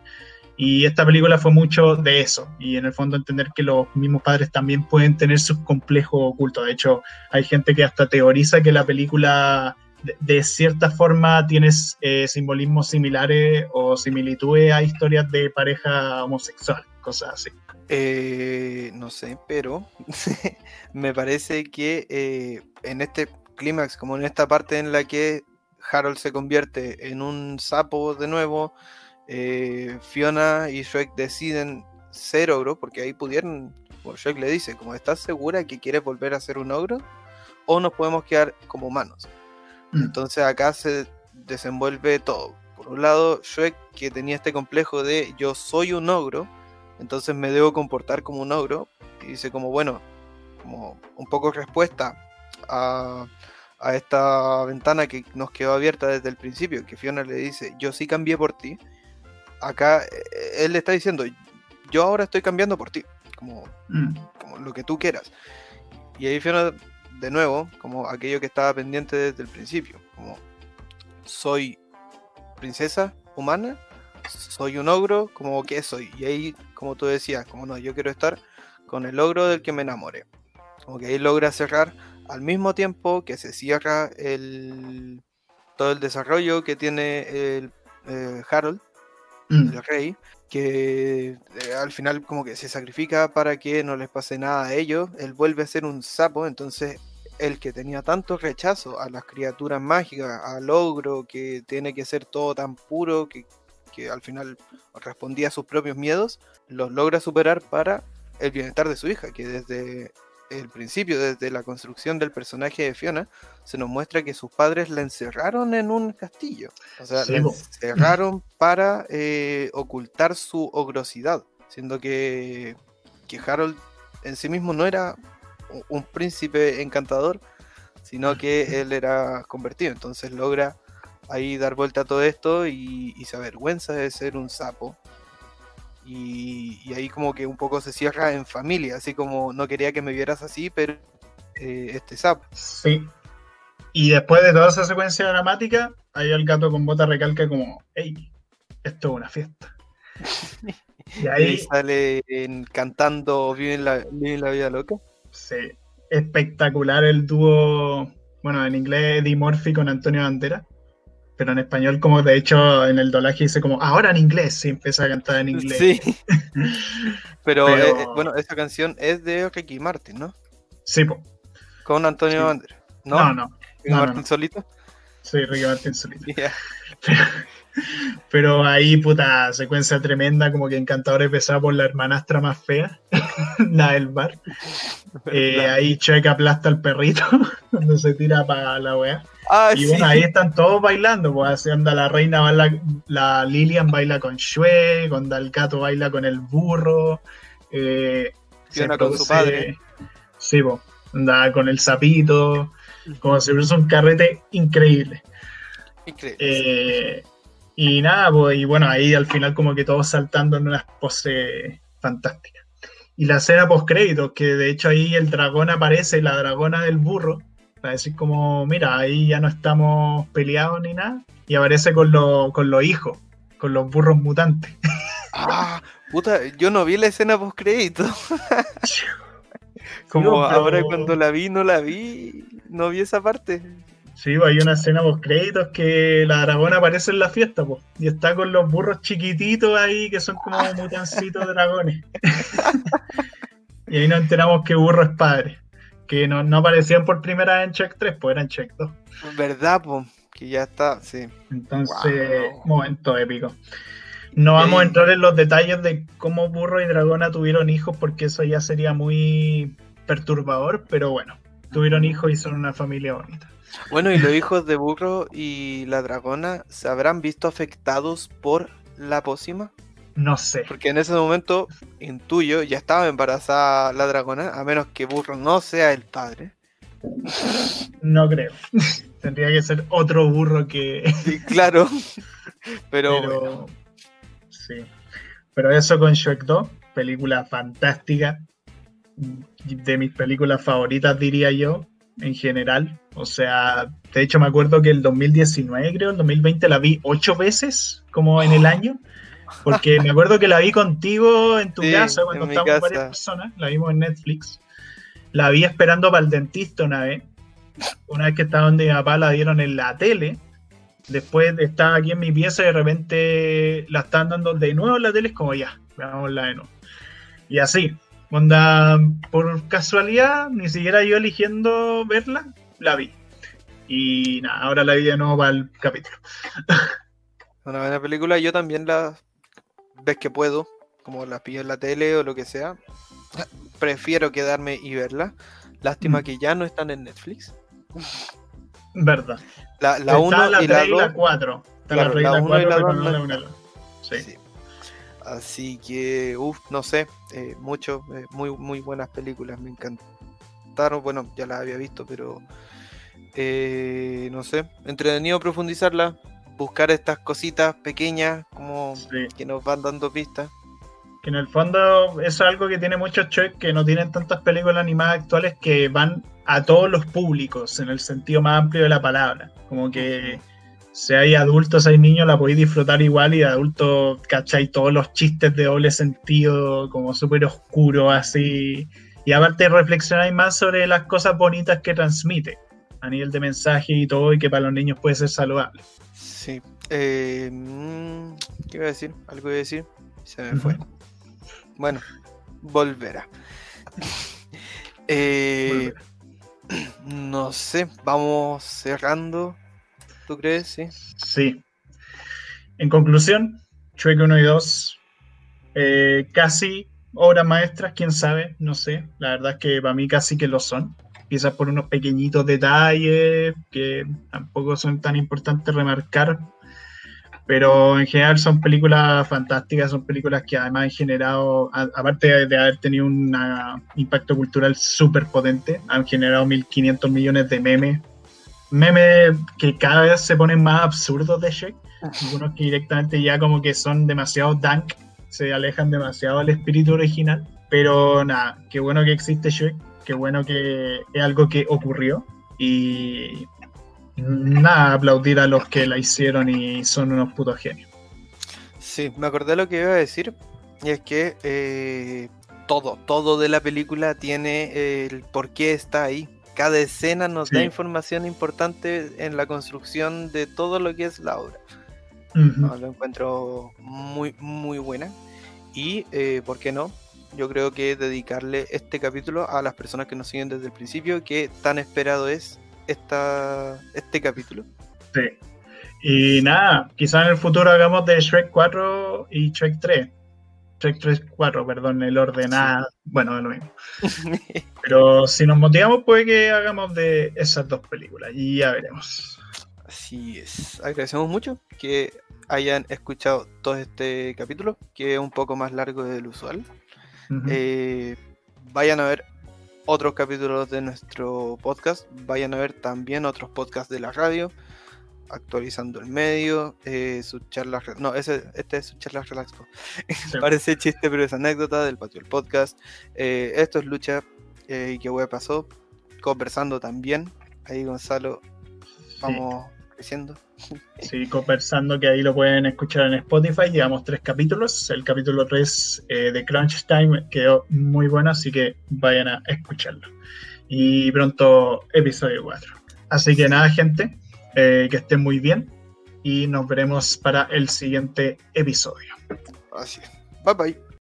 Y esta película fue mucho de eso. Y en el fondo entender que los mismos padres también pueden tener sus complejos ocultos. De hecho, hay gente que hasta teoriza que la película de, cierta forma tiene eh, simbolismos similares o similitudes a historias de pareja homosexual, cosas así. Eh, no sé, pero me parece que eh, en este clímax, como en esta parte en la que Harold se convierte en un sapo de nuevo, eh, Fiona y Shrek deciden ser ogro, porque ahí pudieron, o Shrek le dice, como estás segura que quieres volver a ser un ogro, o nos podemos quedar como humanos. Mm. Entonces acá se desenvuelve todo. Por un lado, Shrek que tenía este complejo de yo soy un ogro, entonces me debo comportar como un ogro. Y dice como, bueno, como un poco respuesta a, a esta ventana que nos quedó abierta desde el principio, que Fiona le dice, yo sí cambié por ti. Acá eh, él le está diciendo, yo ahora estoy cambiando por ti, como, Mm. como lo que tú quieras. Y ahí Fiona, de nuevo, como aquello que estaba pendiente desde el principio, como soy princesa humana, soy un ogro, como que soy. Y ahí, como tú decías, como no, yo quiero estar con el ogro del que me enamoré. Como que ahí logra cerrar al mismo tiempo que se cierra el todo el desarrollo que tiene el eh, Harold. El rey, que eh, al final como que se sacrifica para que no les pase nada a ellos. Él vuelve a ser un sapo, entonces el que tenía tanto rechazo a las criaturas mágicas, al ogro, que tiene que ser todo tan puro, que, que al final respondía a sus propios miedos, los logra superar para el bienestar de su hija, que desde el principio, desde la construcción del personaje de Fiona, se nos muestra que sus padres la encerraron en un castillo. O sea, la encerraron para eh, ocultar su ogrosidad, siendo que, que Harold en sí mismo no era un príncipe encantador, sino que él era convertido. Entonces logra ahí dar vuelta a todo esto y, y se avergüenza de ser un sapo y, ahí como que un poco se cierra en familia, así como no quería que me vieras así, pero eh, este sap. Sí. Y después de toda esa secuencia dramática, ahí el gato con bota recalca como, hey, esto es una fiesta. y ahí sale cantando Vive la, la vida loca. Sí, espectacular el dúo, bueno, en inglés Eddie Murphy con Antonio Bandera pero en español, como de hecho en el doblaje dice como, ahora en inglés, sí, empieza a cantar en inglés. Sí. pero, eh, eh, bueno, esta canción es de Ricky Martin, ¿no? Sí, po. Con Antonio Banderas. ¿No? No, no. ¿Ricky Martin solito? Sí, Ricky Martin solito. Pero, ahí, puta, secuencia tremenda, como que encantador empezaba por la hermanastra más fea, la del bar. Eh, ahí Checa aplasta al perrito cuando se tira para la weá. Ah, y bueno, ahí están todos bailando, pues así anda la reina baila, la Lilian baila con Shue, cuando el gato baila con el burro. Eh, con su padre. Sí, pues, anda con el sapito, como si fuese un carrete increíble. Increíble. Eh, y nada, pues, y bueno, ahí al final como que todos saltando en unas poses fantásticas. Y la escena post créditos, que de hecho ahí el dragón aparece, la dragona del burro, para decir como, mira, ahí ya no estamos peleados ni nada. Y aparece con, con los hijos, con los burros mutantes. Ah, puta, yo no vi la escena post crédito. como ahora cuando la vi, no la vi, no vi esa parte. Sí, pues, hay una escena post créditos que la dragona aparece en la fiesta, pues, y está con los burros chiquititos ahí que son como mutancitos dragones. y ahí nos enteramos que burro es padre que no, aparecían por primera vez en Check 3, pues eran Check 2. ¿Verdad, pues? Que ya está, sí. Entonces, momento épico. No vamos a entrar en los detalles de cómo Burro y Dragona tuvieron hijos, porque eso ya sería muy perturbador, pero bueno, tuvieron hijos y son una familia bonita. Bueno, ¿y los hijos de Burro y la Dragona se habrán visto afectados por la pócima? No sé. Porque en ese momento, intuyo, ya estaba embarazada la dragona, a menos que Burro no sea el padre. No creo. Tendría que ser otro burro que. Sí, claro. Pero. Sí. Pero eso con Shrek 2, película fantástica. De mis películas favoritas, diría yo, en general. O sea, de hecho, me acuerdo que el 2019, creo, el 2020 la vi ocho veces, como en el año. Porque me acuerdo que la vi contigo en tu casa cuando estábamos varias personas, la vimos en Netflix. La vi esperando para el dentista una vez. Una vez que estaba donde mi papá la dieron en la tele. Después estaba aquí en mi pieza y de repente la estaban dando de nuevo en la tele. Es como ya, veámosla de nuevo. Y así, onda, por casualidad, ni siquiera yo eligiendo verla, la vi. Y nada, ahora la vi de nuevo para el capítulo. Una buena película, yo también la ves que puedo, como la pillo en la tele o lo que sea, prefiero quedarme y verla. Lástima mm. que ya no están en Netflix. Verdad. La 1 y la 2. la 4. la 1 y la 2. Sí. Así que, uff, no sé, eh, mucho, eh, muy, muy buenas películas, me encantaron. Bueno, ya las había visto, pero eh, no sé, entretenido profundizarla buscar estas cositas pequeñas como que nos van dando pistas. Que en el fondo es algo que tiene muchos choices que no tienen tantas películas animadas actuales que van a todos los públicos en el sentido más amplio de la palabra. Como que si hay adultos, hay niños, la podéis disfrutar igual y de adultos, ¿cachai? Todos los chistes de doble sentido, como súper oscuro, así. Y aparte reflexionáis más sobre las cosas bonitas que transmite a nivel de mensaje y todo, y que para los niños puede ser saludable. Sí. Eh, mm, ¿Qué iba a decir? Algo iba a decir. Se me fue. Bueno, volverá. eh, No sé, vamos cerrando. ¿Tú crees? Sí. Sí. En conclusión, Shrek 1 y 2, eh, casi obras maestras, quién sabe, no sé. La verdad es que para mí casi que lo son. Quizás por unos pequeñitos detalles que tampoco son tan importantes remarcar, pero en general son películas fantásticas, son películas que además han generado, aparte de haber tenido un impacto cultural súper potente, han generado 1.500 millones de memes. Memes que cada vez se ponen más absurdos de Shrek, algunos que directamente ya como que son demasiado dank, se alejan demasiado del espíritu original. Pero nada, qué bueno que existe Shrek, qué bueno que es algo que ocurrió y nada, aplaudir a los que la hicieron y son unos putos genios. Sí, me acordé lo que iba a decir, y es que eh, todo, todo de la película tiene el por qué está ahí. Cada escena nos da información importante en la construcción de todo lo que es la obra. Lo encuentro muy, muy buena. Y, eh, ¿por qué no? Yo creo que dedicarle este capítulo a las personas que nos siguen desde el principio, que tan esperado es esta, este capítulo. Sí. Y nada, quizás en el futuro hagamos de Shrek 4 y Shrek 3. Shrek 3, 4, perdón, el orden A, bueno, lo mismo. Pero si nos motivamos, puede que hagamos de esas dos películas y ya veremos. Así es. Agradecemos mucho que hayan escuchado todo este capítulo, que es un poco más largo del usual. Eh, vayan a ver otros capítulos de nuestro podcast. Vayan a ver también otros podcasts de la radio, actualizando el medio, eh, sus charlas. No, ese, este es su charla relax. Parece chiste, pero es anécdota del patio del podcast. Eh, esto es lucha eh, y qué hueá pasó. Conversando también. Ahí Gonzalo, vamos creciendo. Sí, conversando que ahí lo pueden escuchar en Spotify. Llevamos tres capítulos. El capítulo 3 eh, de Crunch Time quedó muy bueno, así que vayan a escucharlo. Y pronto episodio 4. Así que nada, gente, eh, que estén muy bien y nos veremos para el siguiente episodio. Así Bye bye.